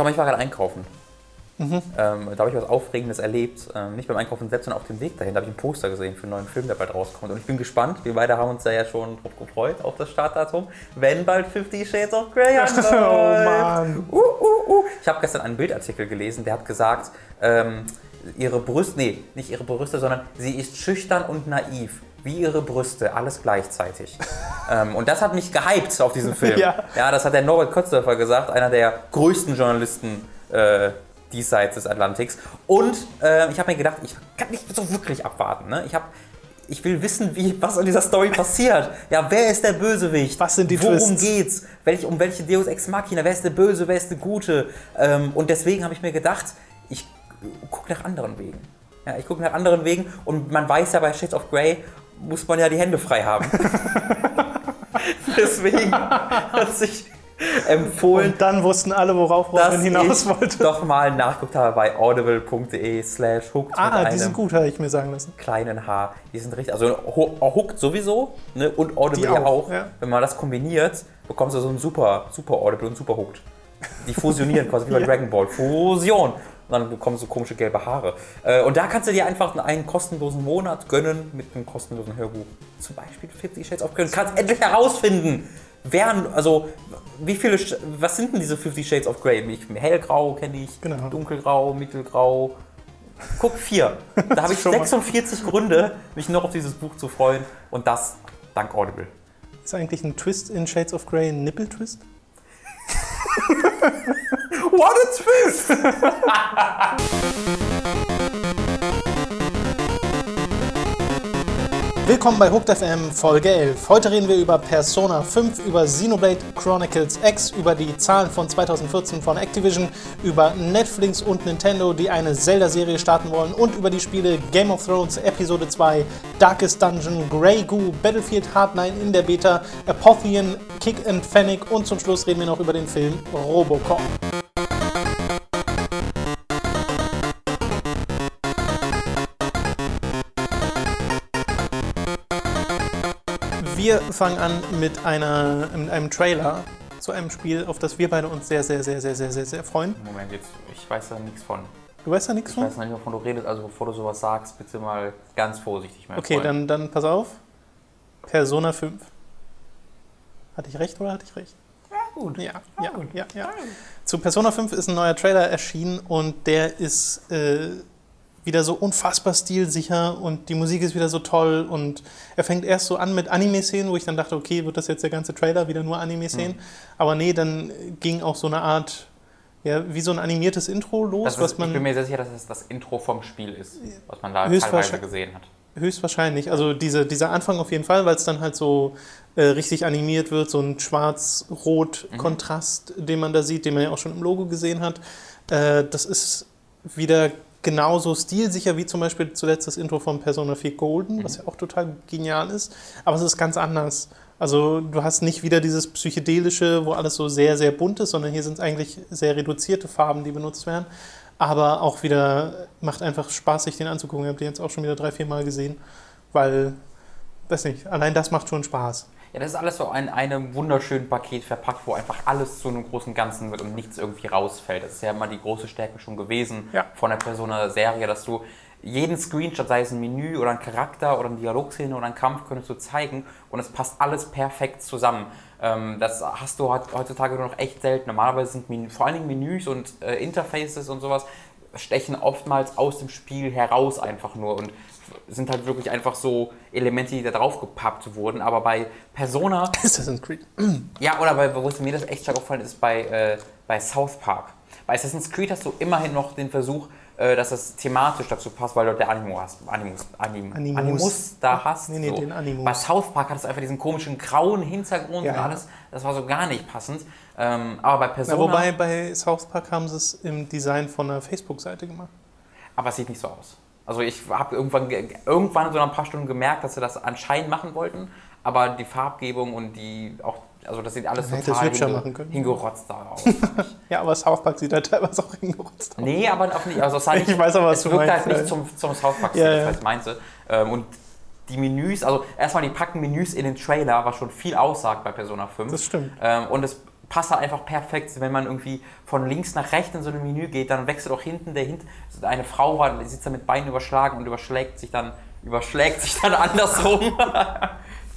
Tom, ich war gerade einkaufen. Mhm. Ähm, da habe ich was Aufregendes erlebt. Ähm, nicht beim Einkaufen selbst, sondern auf dem Weg dahin. Da habe ich ein Poster gesehen für einen neuen Film, der bald rauskommt. Und ich bin gespannt. Wir beide haben uns da ja schon drauf gefreut, auf das Startdatum. Wenn bald 50 Shades of Grey anläuft. oh Mann. Uh, uh, uh. Ich habe gestern einen Bildartikel gelesen, der hat gesagt, ähm, ihre Brüste, nee, nicht ihre Brüste, sondern sie ist schüchtern und naiv wie ihre Brüste, alles gleichzeitig. ähm, und das hat mich gehypt auf diesen Film. Ja. ja, das hat der Norbert Kotzdorfer gesagt, einer der größten Journalisten äh, diesseits des Atlantiks. Und äh, ich habe mir gedacht, ich kann nicht so wirklich abwarten. Ne? Ich, hab, ich will wissen, wie, was in dieser Story passiert. Ja, wer ist der Bösewicht? Was sind die Worum Twists? geht's? Welch, um welche Deus Ex Machina? Wer ist der Böse? Wer ist der Gute? Ähm, und deswegen habe ich mir gedacht, ich gucke nach anderen Wegen. Ja, ich gucke nach anderen Wegen und man weiß ja bei Shades of Grey, muss man ja die Hände frei haben. Deswegen hat sich empfohlen. Und dann wussten alle, worauf Robin hinaus wollte. Doch mal nachgeguckt habe bei audible.de slash hooked. Ah, die sind gut, habe ich mir sagen lassen. Kleinen H. Die sind richtig. Also hooked sowieso ne, und Audible auch. auch. Ja. Wenn man das kombiniert, bekommst du so ein super, super Audible und super hooked. Die fusionieren quasi wie bei ja. Dragon Ball. Fusion und dann bekommst du komische gelbe Haare. Äh, und da kannst du dir einfach einen kostenlosen Monat gönnen mit einem kostenlosen Hörbuch. Zum Beispiel 50 Shades of Grey. Du kannst endlich herausfinden, wer, also wie viele, was sind denn diese 50 Shades of Grey? Hellgrau kenne ich, genau. dunkelgrau, mittelgrau. Guck, vier. Da habe ich 46 Gründe, mich noch auf dieses Buch zu freuen. Und das dank Audible. Ist eigentlich ein Twist in Shades of Grey ein Nippel-Twist? What a twist! Willkommen bei Hooked FM Folge 11. Heute reden wir über Persona 5, über Xenoblade Chronicles X, über die Zahlen von 2014 von Activision, über Netflix und Nintendo, die eine Zelda-Serie starten wollen und über die Spiele Game of Thrones Episode 2, Darkest Dungeon, Grey Goo, Battlefield Hard 9 in der Beta, Apotheon, Kick and Fennec und zum Schluss reden wir noch über den Film Robocop. Wir fangen an mit, einer, mit einem Trailer zu einem Spiel, auf das wir beide uns sehr, sehr, sehr, sehr, sehr, sehr, sehr freuen. Moment, jetzt, ich weiß da nichts von. Du weißt da nichts von? Ich weiß noch nicht, wovon du redest, also bevor du sowas sagst, bitte mal ganz vorsichtig. Mein okay, dann, dann pass auf. Persona 5. Hatte ich recht oder hatte ich recht? Ja, gut. Ja, ja, ja, ja. ja. Zu Persona 5 ist ein neuer Trailer erschienen und der ist äh, wieder so unfassbar stilsicher und die Musik ist wieder so toll und er fängt erst so an mit Anime-Szenen, wo ich dann dachte, okay, wird das jetzt der ganze Trailer wieder nur Anime-Szenen? Mhm. Aber nee, dann ging auch so eine Art, ja, wie so ein animiertes Intro los, ist, was man... Ich bin mir sehr sicher, dass es das Intro vom Spiel ist, was man da teilweise gesehen hat. Höchstwahrscheinlich. Also diese, dieser Anfang auf jeden Fall, weil es dann halt so äh, richtig animiert wird, so ein schwarz-rot-Kontrast, mhm. den man da sieht, den man ja auch schon im Logo gesehen hat. Äh, das ist wieder genauso stilsicher wie zum Beispiel zuletzt das Intro von Persona 4 Golden, mhm. was ja auch total genial ist, aber es ist ganz anders. Also du hast nicht wieder dieses psychedelische, wo alles so sehr, sehr bunt ist, sondern hier sind es eigentlich sehr reduzierte Farben, die benutzt werden. Aber auch wieder macht einfach Spaß, sich den anzugucken. Ich habe den jetzt auch schon wieder drei, vier Mal gesehen, weil, weiß nicht, allein das macht schon Spaß. Ja, das ist alles so in einem wunderschönen Paket verpackt, wo einfach alles zu einem großen Ganzen wird und nichts irgendwie rausfällt. Das ist ja immer die große Stärke schon gewesen ja. von der Persona-Serie, dass du jeden Screenshot, sei es ein Menü oder ein Charakter oder eine Dialogszene oder ein Kampf, könntest du zeigen und es passt alles perfekt zusammen. Ähm, das hast du heutzutage nur noch echt selten. Normalerweise sind Menü, vor allen Dingen Menüs und äh, Interfaces und sowas stechen oftmals aus dem Spiel heraus einfach nur und sind halt wirklich einfach so Elemente, die da drauf gepappt wurden. Aber bei Persona. Assassin's Creed. Ja, oder bei, wo es mir das echt stark aufgefallen ist, bei, äh, bei South Park. Bei Assassin's Creed hast du immerhin noch den Versuch, äh, dass das thematisch dazu passt, weil du der Animo hast, Animus, Anim, Animus. Animus da hast. Nee, nee, so. den Animus. Bei South Park hattest du einfach diesen komischen grauen Hintergrund ja. und alles. Das war so gar nicht passend. Ähm, aber bei Persona. Ja, wobei bei South Park haben sie es im Design von einer Facebook-Seite gemacht. Aber es sieht nicht so aus. Also ich habe irgendwann, irgendwann in so ein paar Stunden gemerkt, dass sie das anscheinend machen wollten, aber die Farbgebung und die auch, also das sieht alles Man total hinge hingerotzt da aus. ja, aber South Park sieht da teilweise auch hingerotzt aus. Nee, aber auch nicht, also es, nicht, ich weiß aber, was es wirkt halt nicht zum, zum South Park, ja, ja. was ich meinte. Ähm, und die Menüs, also erstmal die packen Menüs in den Trailer, was schon viel aussagt bei Persona 5. Das stimmt. Ähm, und es passt halt einfach perfekt. Wenn man irgendwie von links nach rechts in so ein Menü geht, dann wechselt auch hinten der hinten. Eine Frau war, die sitzt da mit Beinen überschlagen und überschlägt sich dann, überschlägt sich dann andersrum.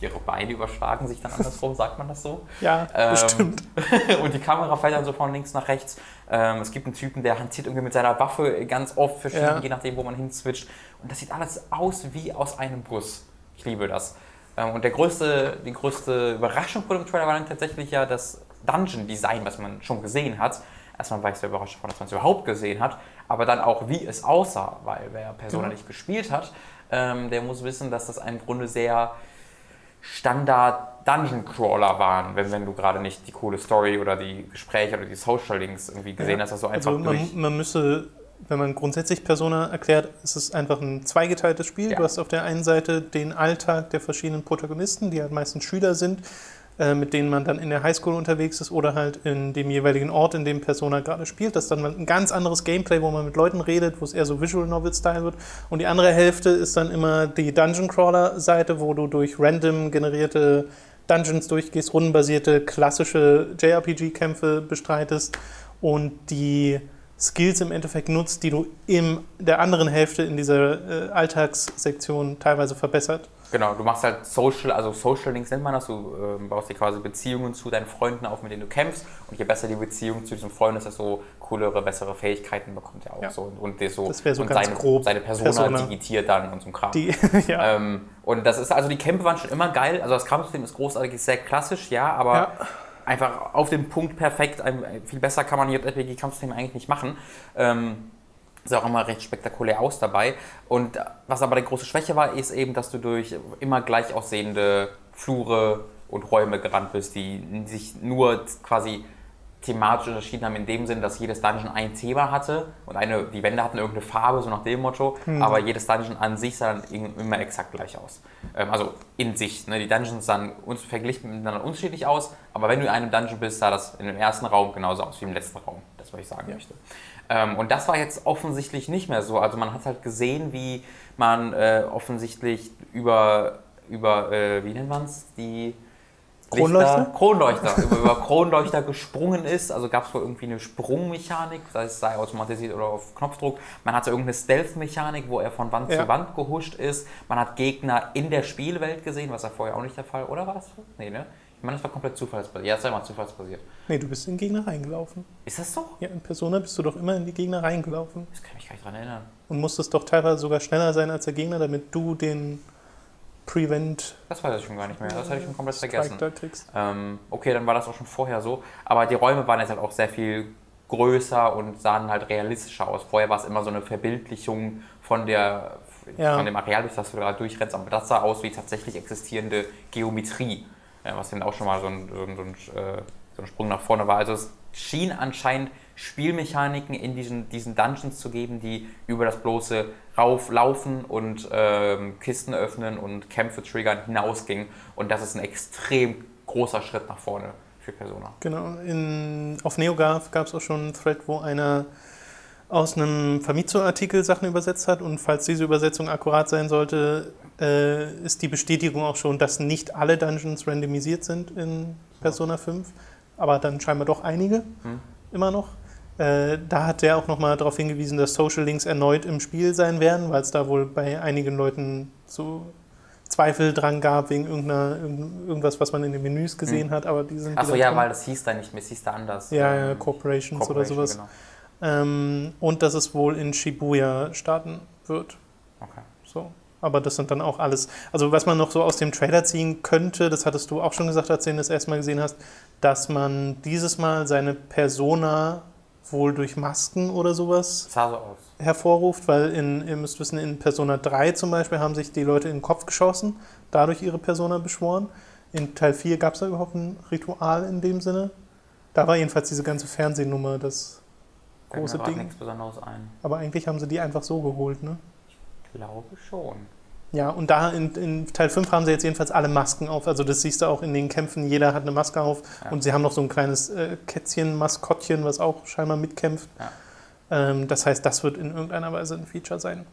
Ihre Beine überschlagen sich dann andersrum, sagt man das so? Ja, Ähm, bestimmt. und die Kamera fällt dann so von links nach rechts. Ähm, es gibt einen Typen, der hantiert irgendwie mit seiner Waffe ganz oft verschieden, Ja. je nachdem, wo man hinswitcht. Und das sieht alles aus wie aus einem Bus. Ich liebe das. Ähm, und der größte, die größte Überraschung vor dem Trailer war dann tatsächlich ja das Dungeon-Design, was man schon gesehen hat. Erstmal war ich sehr überrascht davon, dass man es überhaupt gesehen hat, aber dann auch, wie es aussah, weil wer Persona Genau. nicht gespielt hat, ähm, der muss wissen, dass das im Grunde sehr Standard Dungeon Crawler waren, wenn, wenn du gerade nicht die coole Story oder die Gespräche oder die Social Links irgendwie gesehen hast, dass du einfach also man, man müsse, wenn man grundsätzlich Persona erklärt, ist es einfach ein zweigeteiltes Spiel. Ja. Du hast auf der einen Seite den Alltag der verschiedenen Protagonisten, die halt meistens Schüler sind, äh, mit denen man dann in der Highschool unterwegs ist oder halt in dem jeweiligen Ort, in dem Persona gerade spielt. Das ist dann ein ganz anderes Gameplay, wo man mit Leuten redet, wo es eher so Visual Novel-Style wird. Und die andere Hälfte ist dann immer die Dungeon Crawler-Seite, wo du durch random generierte Dungeons durchgehst, rundenbasierte, klassische JRPG-Kämpfe bestreitest und die Skills im Endeffekt nutzt, die du in der anderen Hälfte in dieser äh, Alltagssektion teilweise verbessert. Genau, du machst halt Social, also Social Links nennt man das, du ähm, baust dir quasi Beziehungen zu deinen Freunden auf, mit denen du kämpfst. Und je besser die Beziehung zu diesem Freund ist, desto coolere, bessere Fähigkeiten bekommt er auch Ja. so. Und, und, so, Das so und ganz seine, grob seine Persona, Persona. digitiert dann und so ein Kram. Die, ja. Ähm, und das ist, also die Kämpfe waren schon immer geil. Also das Kampfsystem ist großartig, ist sehr klassisch, ja, aber Ja. einfach auf den Punkt perfekt. Viel besser kann man JRPG-Kampfsystem eigentlich nicht machen. Ähm, sah auch immer recht spektakulär aus dabei. Und was aber die große Schwäche war, ist eben, dass du durch immer gleich aussehende Flure und Räume gerannt bist, die sich nur quasi thematisch unterschieden haben in dem Sinn, dass jedes Dungeon ein Thema hatte und eine, die Wände hatten irgendeine Farbe, so nach dem Motto, aber jedes Dungeon an sich sah dann immer exakt gleich aus. Ähm, also in sich. Ne? Die Dungeons sahen uns verglichen miteinander unterschiedlich aus, aber wenn du in einem Dungeon bist, sah das in dem ersten Raum genauso aus wie im letzten Raum. Das, was ich sagen möchte. Ähm, und das war jetzt offensichtlich nicht mehr so. Also man hat halt gesehen, wie man äh, offensichtlich über, über äh, wie nennt man es, die Kronleuchter? Lichter- Kronleuchter, über, über Kronleuchter gesprungen ist. Also gab es wohl irgendwie eine Sprungmechanik, sei es sei automatisiert oder auf Knopfdruck. Man hatte irgendeine Stealth-Mechanik, wo er von Wand Ja. zu Wand gehuscht ist. Man hat Gegner in der Spielwelt gesehen, was ja vorher auch nicht der Fall Oder war das so? Nee, ne? Ich meine, das war komplett zufallsbasiert. Ja, das war immer zufallsbasiert. nee, du bist in Gegner reingelaufen. Ist das so? Ja, in Persona bist du doch immer in die Gegner reingelaufen Das kann ich mich gar nicht dran erinnern. und musstest doch teilweise sogar schneller sein als der Gegner, damit du den Prevent Das weiß ich schon gar nicht mehr. Das hatte ich schon komplett vergessen. da kriegst. Ähm, okay, dann war das auch schon vorher so. Aber die Räume waren jetzt halt auch sehr viel größer und sahen halt realistischer aus. Vorher war es immer so eine Verbildlichung von, der, Ja. von dem Areal, durch das du gerade durchrennst. Aber das sah aus wie tatsächlich existierende Geometrie. Ja, was dann auch schon mal so ein, so, ein, so, ein, äh, so ein Sprung nach vorne war. Also es schien anscheinend Spielmechaniken in diesen, diesen Dungeons zu geben, die über das bloße Rauflaufen und ähm, Kisten öffnen und Kämpfe triggern hinausgingen. Und das ist ein extrem großer Schritt nach vorne für Persona. Genau, in, auf NeoGAF gab es auch schon einen Thread, wo einer aus einem Famitsu-Artikel Sachen übersetzt hat und falls diese Übersetzung akkurat sein sollte, äh, ist die Bestätigung auch schon, dass nicht alle Dungeons randomisiert sind in Persona 5, aber dann scheinbar doch einige Hm. immer noch. Äh, da hat er auch nochmal darauf hingewiesen, dass Social Links erneut im Spiel sein werden, weil es da wohl bei einigen Leuten so Zweifel dran gab wegen irgendeiner, irgend- irgendwas, was man in den Menüs gesehen hat, aber die sind Achso, ja, drin. weil das hieß da nicht mehr, es hieß da anders. Ja, ja, Ähm, Corporations oder Corporation, sowas. Genau. Ähm, und dass es wohl in Shibuya starten wird. Okay. So. Aber das sind dann auch alles. Also, was man noch so aus dem Trailer ziehen könnte, das hattest du auch schon gesagt, als du ihn das erste Mal gesehen hast, dass man dieses Mal seine Persona wohl durch Masken oder sowas so hervorruft, weil in, ihr müsst wissen, in Persona 3 zum Beispiel haben sich die Leute in den Kopf geschossen, dadurch ihre Persona beschworen. In Teil 4 gab es da überhaupt ein Ritual in dem Sinne. Da war jedenfalls diese ganze Fernsehnummer das große Ding. nichts Besonderes ein. Aber eigentlich haben sie die einfach so geholt, ne? Ich glaube schon. Ja, und da in, in Teil 5 haben sie jetzt jedenfalls alle Masken auf. Also das siehst du auch in den Kämpfen, jeder hat eine Maske auf. Ja. Und sie haben noch so ein kleines äh, Kätzchen, Maskottchen, was auch scheinbar mitkämpft. Ja. Ähm, das heißt, das wird in irgendeiner Weise ein Feature sein.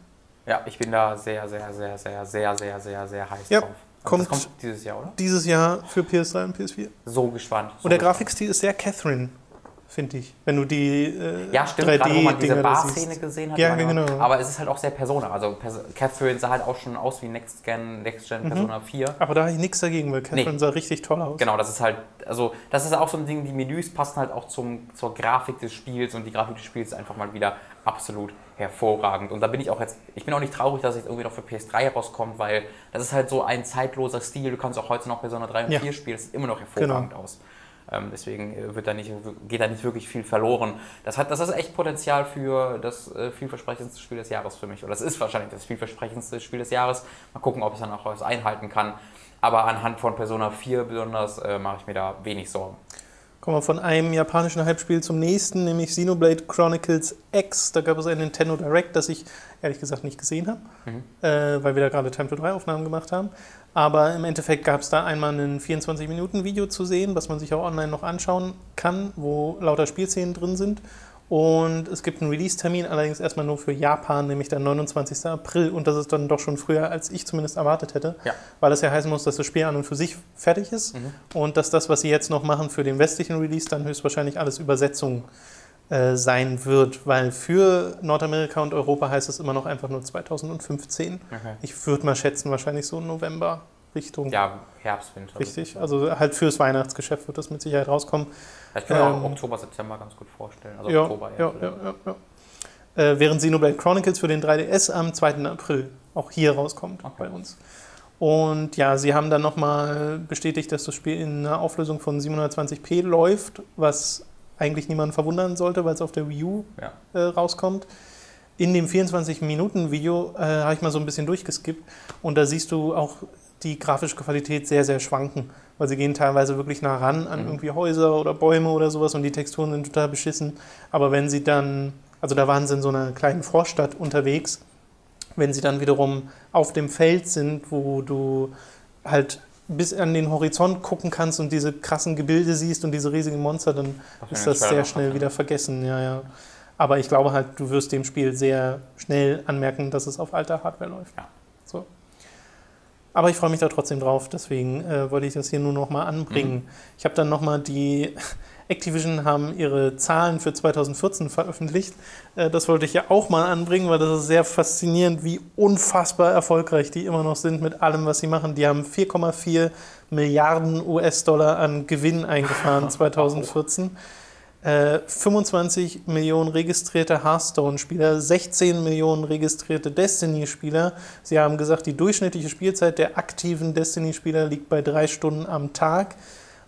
Ja, ich bin da sehr, sehr, sehr, sehr, sehr, sehr, sehr, sehr heiß Ja. drauf. Kommt, kommt dieses Jahr, oder? dieses Jahr für PS3 und PS4. So gespannt. So Und der gespannt. Grafikstil ist sehr Catherine, finde ich. Wenn du die äh, Ja, stimmt, gerade wo man diese 3D-Dinger da Bar-Szene gesehen hat. Ja, genau. Aber es ist halt auch sehr Persona. Also Pers Catherine sah halt auch schon aus wie Next Gen, Next Gen Persona 4. Aber da habe ich nichts dagegen, weil Catherine Nee. sah richtig toll aus. Genau, das ist halt, also das ist auch so ein Ding, die Menüs passen halt auch zum, zur Grafik des Spiels und die Grafik des Spiels ist einfach mal wieder absolut hervorragend. Und da bin ich auch jetzt, ich bin auch nicht traurig, dass es jetzt irgendwie noch für PS3 rauskommt, weil das ist halt so ein zeitloser Stil. Du kannst auch heute noch Persona 3 und Ja. 4 spielen, es sieht immer noch hervorragend aus. Ähm, deswegen äh, wird da nicht, geht da nicht wirklich viel verloren. Das, hat, das ist echt Potenzial für das äh, vielversprechendste Spiel des Jahres für mich. Oder es ist wahrscheinlich das vielversprechendste Spiel des Jahres. Mal gucken, ob es dann auch was einhalten kann. Aber anhand von Persona 4 besonders äh, mache ich mir da wenig Sorgen. Kommen wir von einem japanischen Hype-Spiel zum nächsten, nämlich Xenoblade Chronicles X. Da gab es ein Nintendo Direct, das ich ehrlich gesagt nicht gesehen habe, Mhm. äh, weil wir da gerade Time to 3 Aufnahmen gemacht haben. Aber im Endeffekt gab es da einmal ein 24-Minuten-Video zu sehen, was man sich auch online noch anschauen kann, wo lauter Spielszenen drin sind. Und es gibt einen Release-Termin, allerdings erstmal nur für Japan, nämlich der 29. April. Und das ist dann doch schon früher, als ich zumindest erwartet hätte. Ja. Weil das ja heißen muss, dass das Spiel an und für sich fertig ist. Mhm. Und dass das, was sie jetzt noch machen für den westlichen Release, dann höchstwahrscheinlich alles Übersetzung äh, sein wird. Weil für Nordamerika und Europa heißt es immer noch einfach nur 2015. Okay. Ich würde mal schätzen, wahrscheinlich so November Richtung. Ja, Herbst, Winter. Richtig, also halt fürs Weihnachtsgeschäft wird das mit Sicherheit rauskommen. Ich kann mir auch ähm, Oktober, September ganz gut vorstellen. Also ja, Oktober ja, ja, ja, ja. Äh, während Xenoblade Chronicles für den 3DS am 2. April auch hier rauskommt Okay. bei uns. Und ja, sie haben dann nochmal bestätigt, dass das Spiel in einer Auflösung von 720p läuft, was eigentlich niemanden verwundern sollte, weil es auf der Wii U Ja. äh, rauskommt. In dem 24-Minuten-Video äh, habe ich mal so ein bisschen durchgeskippt und da siehst du auch die grafische Qualität sehr, sehr schwanken, weil sie gehen teilweise wirklich nah ran an Mhm. irgendwie Häuser oder Bäume oder sowas und die Texturen sind total beschissen. Aber wenn sie dann, also da waren sie in so einer kleinen Vorstadt unterwegs, wenn sie dann wiederum auf dem Feld sind, wo du halt bis an den Horizont gucken kannst und diese krassen Gebilde siehst und diese riesigen Monster, dann Was ist das sehr schnell hatten. wieder vergessen, ja, ja. Aber ich glaube halt, du wirst dem Spiel sehr schnell anmerken, dass es auf alter Hardware läuft. Ja. Aber ich freue mich da trotzdem drauf, deswegen äh, wollte ich das hier nur nochmal anbringen. Mhm. Ich habe dann nochmal die. Activision haben ihre Zahlen für 2014 veröffentlicht. Äh, das wollte ich ja auch mal anbringen, weil das ist sehr faszinierend, wie unfassbar erfolgreich die immer noch sind mit allem, was sie machen. Die haben 4,4 Milliarden US-Dollar an Gewinn eingefahren 2014. Äh, 25 Millionen registrierte Hearthstone-Spieler, 16 Millionen registrierte Destiny-Spieler. Sie haben gesagt, die durchschnittliche Spielzeit der aktiven Destiny-Spieler liegt bei drei Stunden am Tag.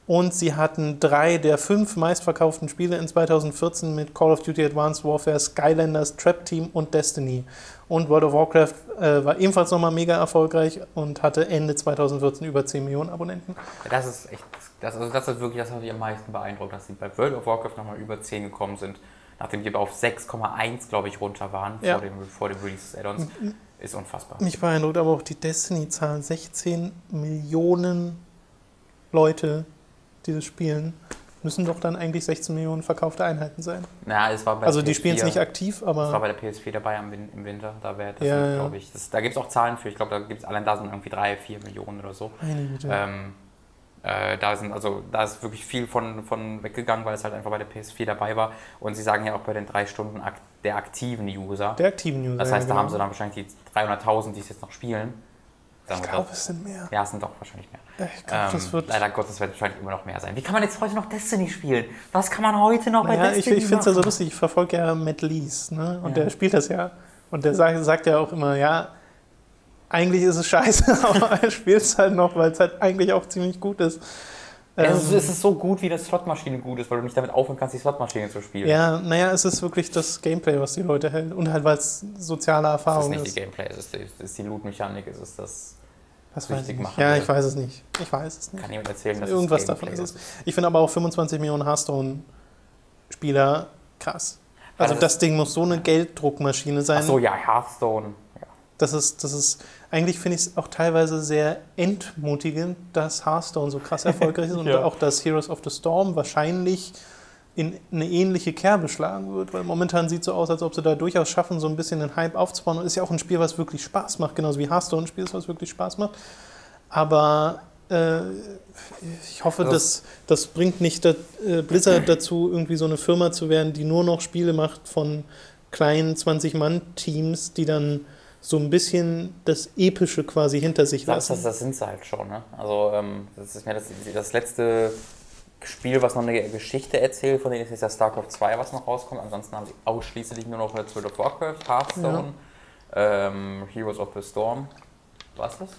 Und sie hatten drei der fünf meistverkauften Spiele in 2014 mit Call of Duty Advanced Warfare, Skylanders, Trap Team und Destiny. Und World of Warcraft äh, war ebenfalls nochmal mega erfolgreich und hatte Ende 2014 über 10 Millionen Abonnenten. Das ist echt, das, also das ist wirklich das, was mich am meisten beeindruckt, dass sie bei World of Warcraft nochmal über 10 gekommen sind, nachdem die auf 6,1, glaube ich, runter waren Ja. vor, dem, vor dem Release des Add-ons. Ist unfassbar. Mich beeindruckt aber auch die Destiny-Zahlen. 16 Millionen Leute, die das spielen, müssen doch dann eigentlich 16 Millionen verkaufte Einheiten sein. Na, es war bei Also die spielen es PS4 nicht aktiv, Das war aber bei der PS4 dabei im Winter. Da wäre das, Ja, glaube ich. Das, da gibt es auch Zahlen für. Ich glaube, da gibt es allein da sind irgendwie 3, 4 Millionen oder so. meine Güte. Ähm, äh, da sind also da ist wirklich viel von, von weggegangen, weil es halt einfach bei der PS4 dabei war. Und sie sagen ja auch bei den drei Stunden ak der aktiven User. Der aktiven User. das heißt, ja, da haben sie genau. dann wahrscheinlich die 300.000, die es jetzt noch spielen. Dann Ich glaube, es sind mehr. ja, es sind doch wahrscheinlich mehr. Ich glaube, das Ähm, wird. leider Gottes wird es wahrscheinlich immer noch mehr sein. Wie kann man jetzt heute noch Destiny spielen? Was kann man heute noch bei Naja, ich, Destiny ich finde es ja so machen? lustig. Ich verfolge ja Matt Lees, ne? Und Ja. der spielt das ja. Und der sagt, sagt ja auch immer, ja, eigentlich ist es scheiße, aber er spielt es halt noch, weil es halt eigentlich auch ziemlich gut ist. Ja, es, ist, Ähm, es ist so gut, wie eine Slotmaschine gut ist, weil du nicht damit aufhören kannst, die Slotmaschine zu spielen. Ja, naja, es ist wirklich das Gameplay, was die Leute hält. Und halt, weil es soziale Es ist Erfahrung nicht ist. die Gameplay, es ist die, es ist die Loot-Mechanik, es ist das. Das nicht. machen Ja, ich weiß es nicht. Ich weiß es nicht. Kann niemand erzählen, dass Irgendwas es davon ist es. Ich finde aber auch 25 Millionen Hearthstone-Spieler krass. Also Also das Ding muss so eine Gelddruckmaschine sein. Ach so, ja, Hearthstone. Ja. Das ist, das ist, eigentlich finde ich es auch teilweise sehr entmutigend, dass Hearthstone so krass erfolgreich ist und Ja. auch, dass Heroes of the Storm wahrscheinlich in eine ähnliche Kerbe schlagen wird, weil momentan sieht es so aus, als ob sie da durchaus schaffen, so ein bisschen den Hype aufzubauen. Und ist ja auch ein Spiel, was wirklich Spaß macht, genauso wie Hearthstone ein Spiel ist, was wirklich Spaß macht. aber äh, ich hoffe, also, das, das bringt nicht das, äh, Blizzard dazu, irgendwie so eine Firma zu werden, die nur noch Spiele macht von kleinen 20-Mann-Teams, die dann so ein bisschen das Epische quasi hinter sich lassen. Das, das, das sind sie halt schon. Ne? Also ähm, das ist mir das, das letzte Spiel, was noch eine Geschichte erzählt, von denen ist jetzt ja StarCraft 2, was noch rauskommt. Ansonsten haben sie ausschließlich nur noch World of Warcraft, Hearthstone, ja. ähm, Heroes of the Storm. Was das?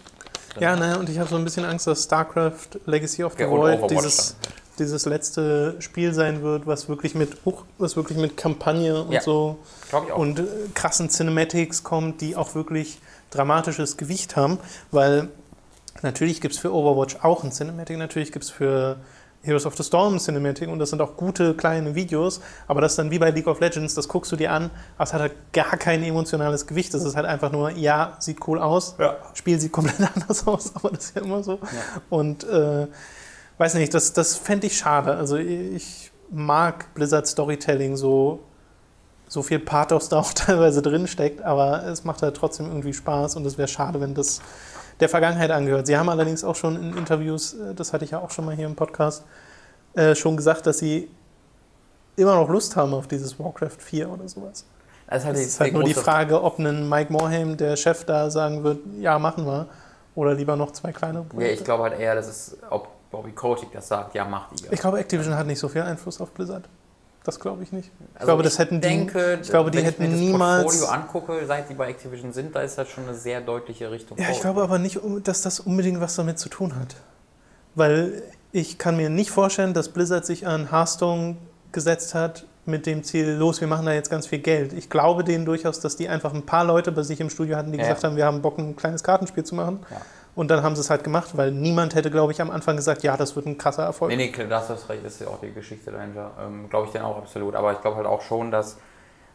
Ja, naja, und ich habe so ein bisschen Angst, dass StarCraft Legacy of the ja, Void dieses, dieses letzte Spiel sein wird, was wirklich mit, was wirklich mit Kampagne und ja, so und äh, krassen Cinematics kommt, die auch wirklich dramatisches Gewicht haben, weil natürlich gibt es für Overwatch auch ein Cinematic, natürlich gibt es für Heroes of the Storm Cinematic und das sind auch gute kleine Videos, aber das ist dann wie bei League of Legends, das guckst du dir an, aber es hat halt gar kein emotionales Gewicht. Das ist halt einfach nur, ja, sieht cool aus, ja. Spiel sieht komplett anders aus, aber das ist ja immer so. Ja. Und äh, weiß nicht, das, das fände ich schade. Also ich mag Blizzard Storytelling so, so viel Pathos da auch teilweise drin steckt, aber es macht halt trotzdem irgendwie Spaß und es wäre schade, wenn das der Vergangenheit angehört. Sie haben allerdings auch schon in Interviews, äh, das hatte ich ja auch schon mal hier im Podcast, äh, schon gesagt, dass sie immer noch Lust haben auf dieses Warcraft 4 oder sowas. Das ist halt, das ist halt nur die Frage, ob ein Mike Morhaime, der Chef da, sagen wird, ja, machen wir. Oder lieber noch zwei kleine Projekte. Ja, ich glaube halt eher, dass es, ob Bobby Kotick das sagt, ja, macht ihr. Ich glaube, Activision hat nicht so viel Einfluss auf Blizzard. Das glaube ich nicht. Ich also glaube, das hätten denke, die, ich glaube, die hätten ich mir niemals. Wenn ich das Portfolio angucke, seit die bei Activision sind, da ist das schon eine sehr deutliche Richtung. Ja, ich glaube aber nicht, dass das unbedingt was damit zu tun hat. Weil ich kann mir nicht vorstellen, dass Blizzard sich an Hearthstone gesetzt hat mit dem Ziel, los, wir machen da jetzt ganz viel Geld. Ich glaube denen durchaus, dass die einfach ein paar Leute bei sich im Studio hatten, die ja. gesagt haben, wir haben Bock, ein kleines Kartenspiel zu machen. Ja. Und dann haben sie es halt gemacht, weil niemand hätte, glaube ich, am Anfang gesagt, ja, das wird ein krasser Erfolg. Nee, nee, das ist recht, ist ja auch die Geschichte dahinter. Ähm, glaube ich dann auch absolut. Aber ich glaube halt auch schon, dass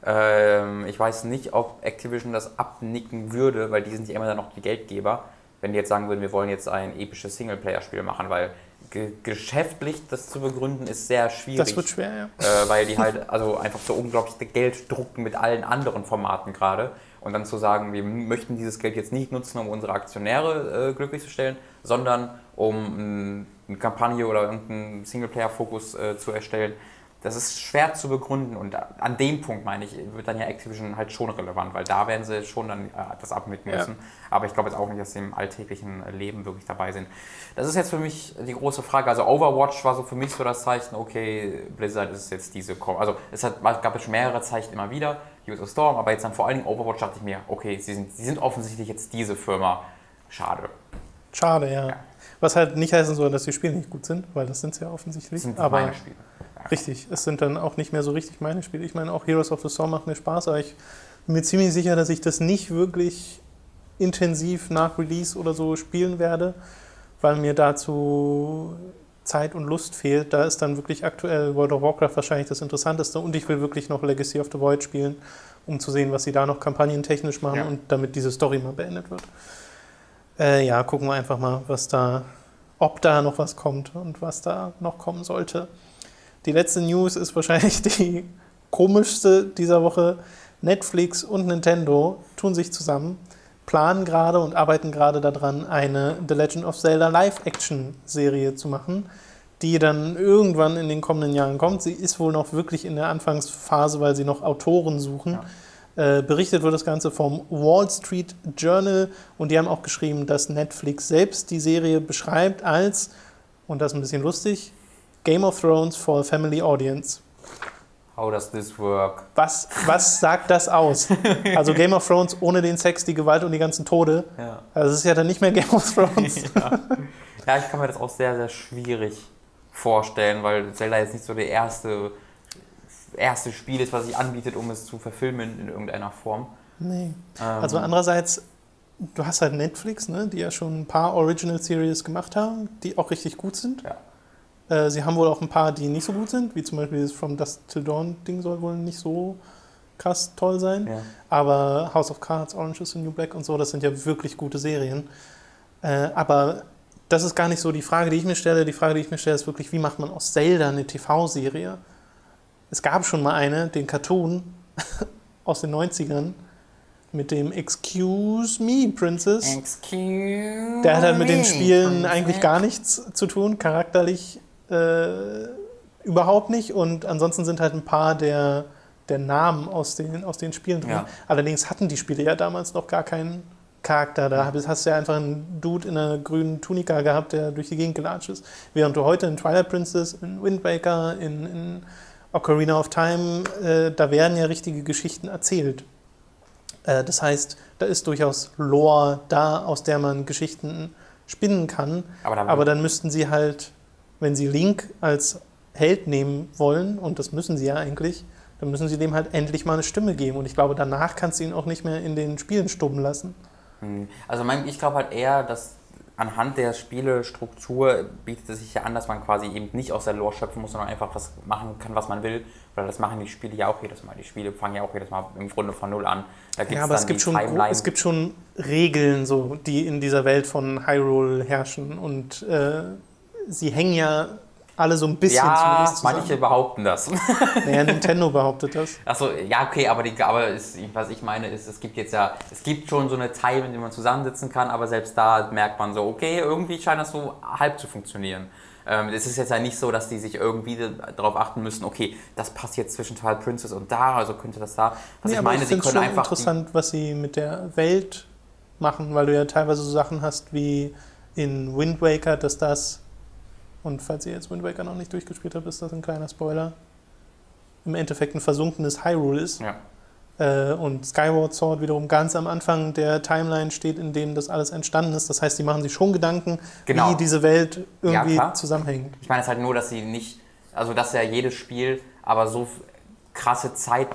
ähm, ich weiß nicht, ob Activision das abnicken würde, weil die sind ja immer dann noch die Geldgeber, wenn die jetzt sagen würden, wir wollen jetzt ein episches Singleplayer-Spiel machen, weil ge geschäftlich das zu begründen ist sehr schwierig. Das wird schwer, ja. Äh, weil die halt also einfach so unglaublich Geld drucken mit allen anderen Formaten gerade. Und dann zu sagen, wir möchten dieses Geld jetzt nicht nutzen, um unsere Aktionäre äh, glücklich zu stellen, sondern um eine Kampagne oder irgendeinen Singleplayer-Fokus äh, zu erstellen, das ist schwer zu begründen und an dem Punkt, meine ich, wird dann ja Activision halt schon relevant, weil da werden sie schon dann äh, das abnicken müssen. Ja. Aber ich glaube jetzt auch nicht, dass sie im alltäglichen Leben wirklich dabei sind. Das ist jetzt für mich die große Frage. Also Overwatch war so für mich so das Zeichen, okay, Blizzard ist jetzt diese... Also es hat, gab jetzt mehrere Zeichen immer wieder, Heroes of Storm, aber jetzt dann vor allen Dingen Overwatch dachte ich mir, okay, sie sind, sie sind offensichtlich jetzt diese Firma. Schade. Schade, ja. ja. Was halt nicht heißen soll, dass die Spiele nicht gut sind, weil das sind sie ja offensichtlich. Das sind aber meine Spiele. Richtig, es sind dann auch nicht mehr so richtig meine Spiele. Ich meine, auch Heroes of the Storm macht mir Spaß, aber ich bin mir ziemlich sicher, dass ich das nicht wirklich intensiv nach Release oder so spielen werde, weil mir dazu Zeit und Lust fehlt. Da ist dann wirklich aktuell World of Warcraft wahrscheinlich das Interessanteste und ich will wirklich noch Legacy of the Void spielen, um zu sehen, was sie da noch kampagnentechnisch machen ja. und damit diese Story mal beendet wird. Äh, ja, gucken wir einfach mal, was da, ob da noch was kommt und was da noch kommen sollte. Die letzte News ist wahrscheinlich die komischste dieser Woche. Netflix und Nintendo tun sich zusammen, planen gerade und arbeiten gerade daran, eine The Legend of Zelda Live-Action-Serie zu machen, die dann irgendwann in den kommenden Jahren kommt. Sie ist wohl noch wirklich in der Anfangsphase, weil sie noch Autoren suchen. Ja. Äh, berichtet wird das Ganze vom Wall Street Journal und die haben auch geschrieben, dass Netflix selbst die Serie beschreibt als, und das ist ein bisschen lustig, Game of Thrones for a Family Audience. How does this work? Was, was sagt das aus? Also Game of Thrones ohne den Sex, die Gewalt und die ganzen Tode. Ja. Also es ist ja dann nicht mehr Game of Thrones. ja. ja, ich kann mir das auch sehr, sehr schwierig vorstellen, weil Zelda jetzt nicht so der erste, erste Spiel ist, was sich anbietet, um es zu verfilmen in irgendeiner Form. Nee. Ähm, also andererseits, du hast halt Netflix, ne, die ja schon ein paar Original Series gemacht haben, die auch richtig gut sind. Ja. Äh, sie haben wohl auch ein paar, die nicht so gut sind, wie zum Beispiel das From Dust Till Dawn Ding soll wohl nicht so krass toll sein. Ja. Aber House of Cards, Orange is the New Black und so, das sind ja wirklich gute Serien. Äh, aber das ist gar nicht so die Frage, die ich mir stelle. Die Frage, die ich mir stelle, ist wirklich, wie macht man aus Zelda eine TV-Serie? Es gab schon mal eine, den Cartoon aus den 90ern, mit dem Excuse Me Princess. Excuse Der hat halt mit den me, Spielen Princess. eigentlich gar nichts zu tun, charakterlich äh, überhaupt nicht. Und ansonsten sind halt ein paar der, der Namen aus den, aus den Spielen drin. Ja. Allerdings hatten die Spiele ja damals noch gar keinen Charakter. Da hast du ja einfach einen Dude in einer grünen Tunika gehabt, der durch die Gegend gelatscht ist. Während du heute in Twilight Princess, in Wind Waker, in, in Ocarina of Time, äh, da werden ja richtige Geschichten erzählt. Äh, das heißt, da ist durchaus Lore da, aus der man Geschichten spinnen kann. Aber dann, Aber dann müssten sie halt, wenn sie Link als Held nehmen wollen, und das müssen sie ja eigentlich, dann müssen sie dem halt endlich mal eine Stimme geben. Und ich glaube, danach kannst du ihn auch nicht mehr in den Spielen stummen lassen. Hm. Also mein, ich glaube halt eher, dass anhand der Spielestruktur bietet es sich ja an, dass man quasi eben nicht aus der Lore schöpfen muss, sondern einfach was machen kann, was man will. Weil das machen die Spiele ja auch jedes Mal. Die Spiele fangen ja auch jedes Mal im Grunde von Null an. Ja, aber es gibt, schon, Timeline. es gibt schon Regeln, so, die in dieser Welt von Hyrule herrschen. Und äh, sie hängen ja alle so ein bisschen ja, manche behaupten das. Naja, Nintendo behauptet das. Achso, ja, okay, aber, die, aber ist, was ich meine ist, es gibt jetzt ja, es gibt schon so eine Time, in der man zusammensitzen kann, aber selbst da merkt man so, okay, irgendwie scheint das so halb zu funktionieren. Ähm, es ist jetzt ja nicht so, dass die sich irgendwie darauf achten müssen, okay, das passt jetzt zwischen Twilight Princess und da, also könnte das da. Was Nee, ich meine, ich sie können schon einfach. Interessant, was sie mit der Welt machen, weil du ja teilweise so Sachen hast wie in Wind Waker, dass das, und falls ihr jetzt Wind Waker noch nicht durchgespielt habt, ist das ein kleiner Spoiler, im Endeffekt ein versunkenes Hyrule ist. ja. Äh, und Skyward Sword wiederum ganz am Anfang der Timeline steht, in dem das alles entstanden ist. Das heißt, die machen sich schon Gedanken, Genau. wie diese Welt irgendwie klar. zusammenhängt. Ich meine es halt nur, dass sie nicht, also dass ja jedes Spiel aber so krasse Zeit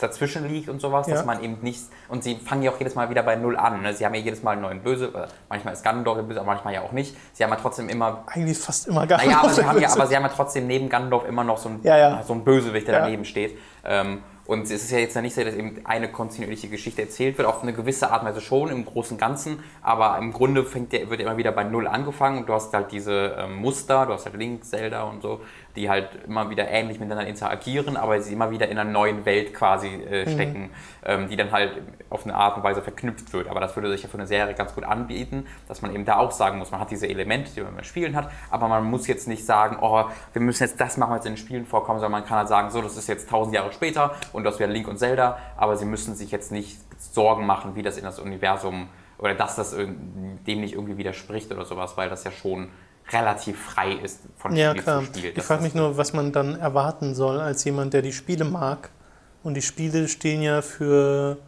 dazwischen liegt und sowas, Ja. dass man eben nicht, und sie fangen ja auch jedes Mal wieder bei Null an. Ne? Sie haben ja jedes Mal einen neuen Böse, äh, manchmal ist Ganondorf der Böse, aber manchmal ja auch nicht. Sie haben ja trotzdem immer, Eigentlich fast immer gar naja, aber sie, haben ja, aber sie haben ja trotzdem neben Ganondorf immer noch so einen, Ja, ja. so einen Bösewicht, der daneben steht. Ähm, und es ist ja jetzt nicht so, dass eben eine kontinuierliche Geschichte erzählt wird, auf eine gewisse Art und Weise schon im Großen und Ganzen, aber im Grunde fängt der, wird immer wieder bei Null angefangen und du hast halt diese ähm, Muster, du hast halt Link, Zelda und so, die halt immer wieder ähnlich miteinander interagieren, aber sie immer wieder in einer neuen Welt quasi äh, stecken, ähm, die dann halt auf eine Art und Weise verknüpft wird. Aber das würde sich ja für eine Serie ganz gut anbieten, dass man eben da auch sagen muss, man hat diese Elemente, die man beim Spielen hat, aber man muss jetzt nicht sagen, oh, wir müssen jetzt das machen, was in den Spielen vorkommt, sondern man kann halt sagen, so, das ist jetzt tausend Jahre später und das wäre Link und Zelda, aber sie müssen sich jetzt nicht Sorgen machen, wie das in das Universum oder dass das dem nicht irgendwie widerspricht oder sowas, weil das ja schon relativ frei ist von Ja, Spiel klar. zu Spiel. Ich frage mich nur, was man dann erwarten soll als jemand, der die Spiele mag. Und die Spiele stehen ja für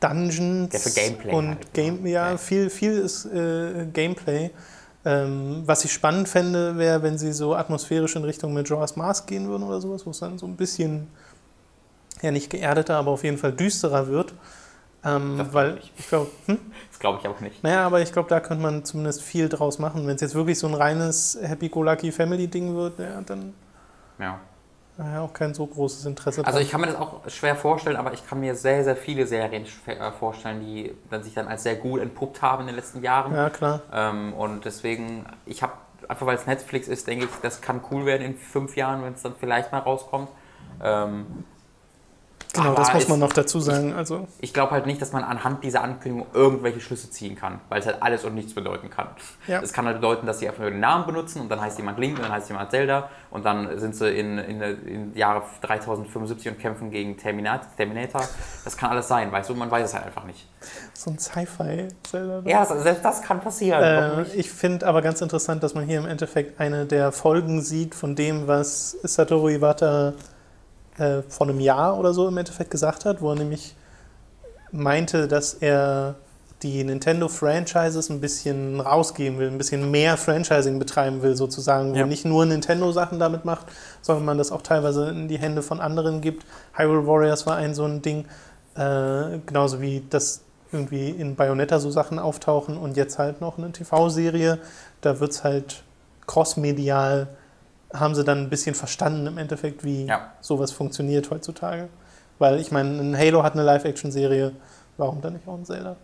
Dungeons Ja, für Gameplay und halt, Game, ne? ja, Ja. viel, viel ist äh, Gameplay. Ähm, was ich spannend fände, wäre, wenn sie so atmosphärisch in Richtung Majora's Mask gehen würden oder sowas, wo es dann so ein bisschen, ja nicht geerdeter, aber auf jeden Fall düsterer wird. Ähm, weil ich. glaube, hm? Das glaube ich auch nicht. Naja, aber ich glaube, da könnte man zumindest viel draus machen. Wenn es jetzt wirklich so ein reines Happy-Go-Lucky-Family-Ding wird, ja, dann Ja. ja, auch kein so großes Interesse Also dran. ich kann mir das auch schwer vorstellen, aber ich kann mir sehr, sehr viele Serien äh, vorstellen, die dann sich dann als sehr gut entpuppt haben in den letzten Jahren. Ja, klar. Ähm, und deswegen, ich habe, einfach weil es Netflix ist, denke ich, das kann cool werden in fünf Jahren, wenn es dann vielleicht mal rauskommt. Ähm, Genau, aber das muss man noch dazu sagen. Also, ich glaube halt nicht, dass man anhand dieser Ankündigung irgendwelche Schlüsse ziehen kann, weil es halt alles und nichts bedeuten kann. Ja. Es kann halt bedeuten, dass sie einfach nur den Namen benutzen und dann heißt jemand Link und dann heißt jemand Zelda und dann sind sie in, in, in Jahre 3075 und kämpfen gegen Terminat, Terminator. Das kann alles sein, weißt du, man weiß es halt einfach nicht. so ein Sci-Fi-Zelda. Ja, das- selbst das kann passieren. Äh, ich finde aber ganz interessant, dass man hier im Endeffekt eine der Folgen sieht von dem, was Satoru Iwata äh, vor einem Jahr oder so im Endeffekt gesagt hat, wo er nämlich meinte, dass er die Nintendo-Franchises ein bisschen rausgeben will, ein bisschen mehr Franchising betreiben will, sozusagen, wo Ja. nicht nur Nintendo-Sachen damit macht, sondern man das auch teilweise in die Hände von anderen gibt. Hyrule Warriors war ein so ein Ding, äh, genauso wie das irgendwie in Bayonetta so Sachen auftauchen und jetzt halt noch eine TV-Serie, da wird es halt crossmedial, haben sie dann ein bisschen verstanden im Endeffekt, wie Ja. sowas funktioniert heutzutage. Weil ich meine, ein Halo hat eine Live-Action-Serie, warum dann nicht auch ein Zelda?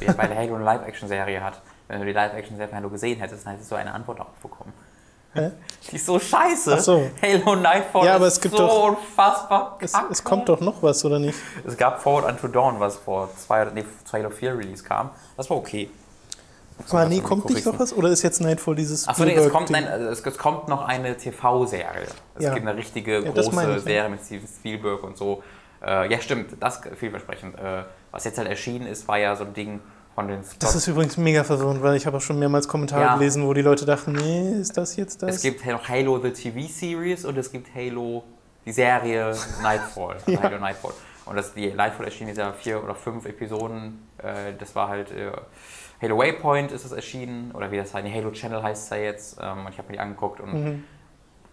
Ja, weil Halo eine Live-Action-Serie hat. Wenn du die Live-Action-Serie von Halo gesehen hättest, dann hättest du eine Antwort darauf bekommen. Hä? Die ist so scheiße. Ach so. Halo Nightfall Ja, aber ist es gibt so doch- unfassbar Es, es kommt doch noch was, oder nicht? Es gab Forward Unto Dawn, was vor zwei, nee, zu Halo 4 Release kam. Das war okay. Aber nee, kommt nicht noch was? Oder ist jetzt Nightfall dieses Achso, nee, es kommt, nein, es, es kommt noch eine TV-Serie. Es Ja. gibt eine richtige Ja, große ja. Serie mit Steven Spielberg und so. Äh, ja, stimmt, das vielversprechend. Äh, was jetzt halt erschienen ist, war ja so ein Ding von den Scott Das ist übrigens mega verwirrend, weil ich habe auch schon mehrmals Kommentare Ja. gelesen, wo die Leute dachten, nee, ist das jetzt das? Es gibt noch Halo The TV Series und es gibt Halo, die Serie Nightfall. Ja. Halo Nightfall. Und das, die Nightfall erschien dieser vier oder fünf Episoden. Äh, das war halt äh, Halo Waypoint ist es erschienen. Oder wie das heißt, Halo Channel heißt es ja jetzt. Ähm, und ich habe mir die angeguckt. Und Mhm.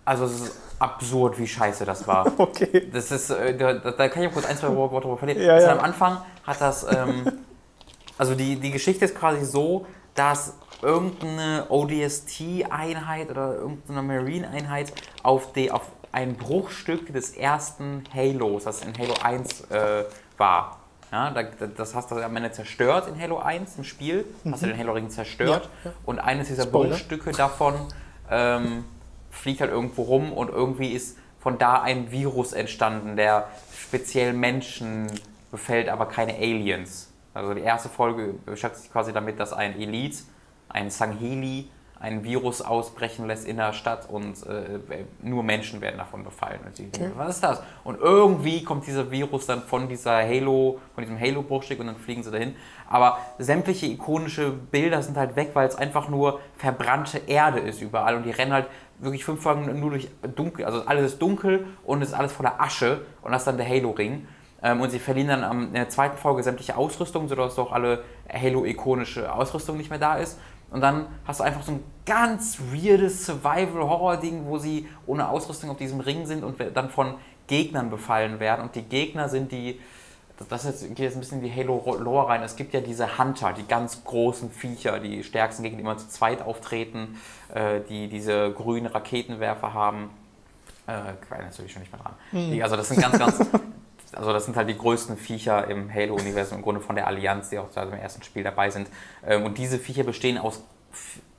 Also es ist absurd, wie scheiße das war. Okay. Das ist, äh, da, da kann ich kurz ein, zwei Worte darüber verlieren. Ja, ja. Am Anfang hat das, ähm, also die, die Geschichte ist quasi so, dass irgendeine ODST-Einheit oder irgendeine Marine-Einheit auf, die, auf ein Bruchstück des ersten Halos, das in Halo 1 äh, war. Ja, da, da- das hast du am Ende zerstört in Halo 1 im Spiel, hast du den Halo-Ring zerstört Ja, ja. und eines dieser Spoiler. Bruchstücke davon ähm, fliegt halt irgendwo rum und irgendwie ist von da ein Virus entstanden, der speziell Menschen befällt, aber keine Aliens. Also die erste Folge beschäftigt sich quasi damit, dass ein Elite, ein Sangheli, ein Virus ausbrechen lässt in der Stadt und äh, nur Menschen werden davon befallen. Und die denken, was ist das? Und irgendwie kommt dieser Virus dann von dieser Halo, von diesem Halo-Bruchstück und dann fliegen sie dahin. Aber sämtliche ikonische Bilder sind halt weg, weil es einfach nur verbrannte Erde ist überall und die rennen halt wirklich fünf Folgen nur durch dunkel, also alles ist dunkel und es ist alles voller Asche und das ist dann der Halo-Ring. Ähm, und sie verlieren dann am- in der zweiten Folge sämtliche Ausrüstung, sodass auch alle Halo-ikonische Ausrüstung nicht mehr da ist. Und dann hast du einfach so ein ganz weirdes Survival-Horror-Ding, wo sie ohne Ausrüstung auf diesem Ring sind und dann von Gegnern befallen werden. Und die Gegner sind die, das jetzt, geht jetzt ein bisschen in die Halo-Lore rein. Es gibt ja diese Hunter, die ganz großen Viecher, die stärksten Gegner, die immer zu zweit auftreten, äh, die diese grünen Raketenwerfer haben. Äh, natürlich schon nicht mehr dran. Die, also das sind ganz, ganz, also das sind halt die größten Viecher im Halo-Universum, im Grunde von der Allianz, die auch im ersten Spiel dabei sind. Ähm, und diese Viecher bestehen aus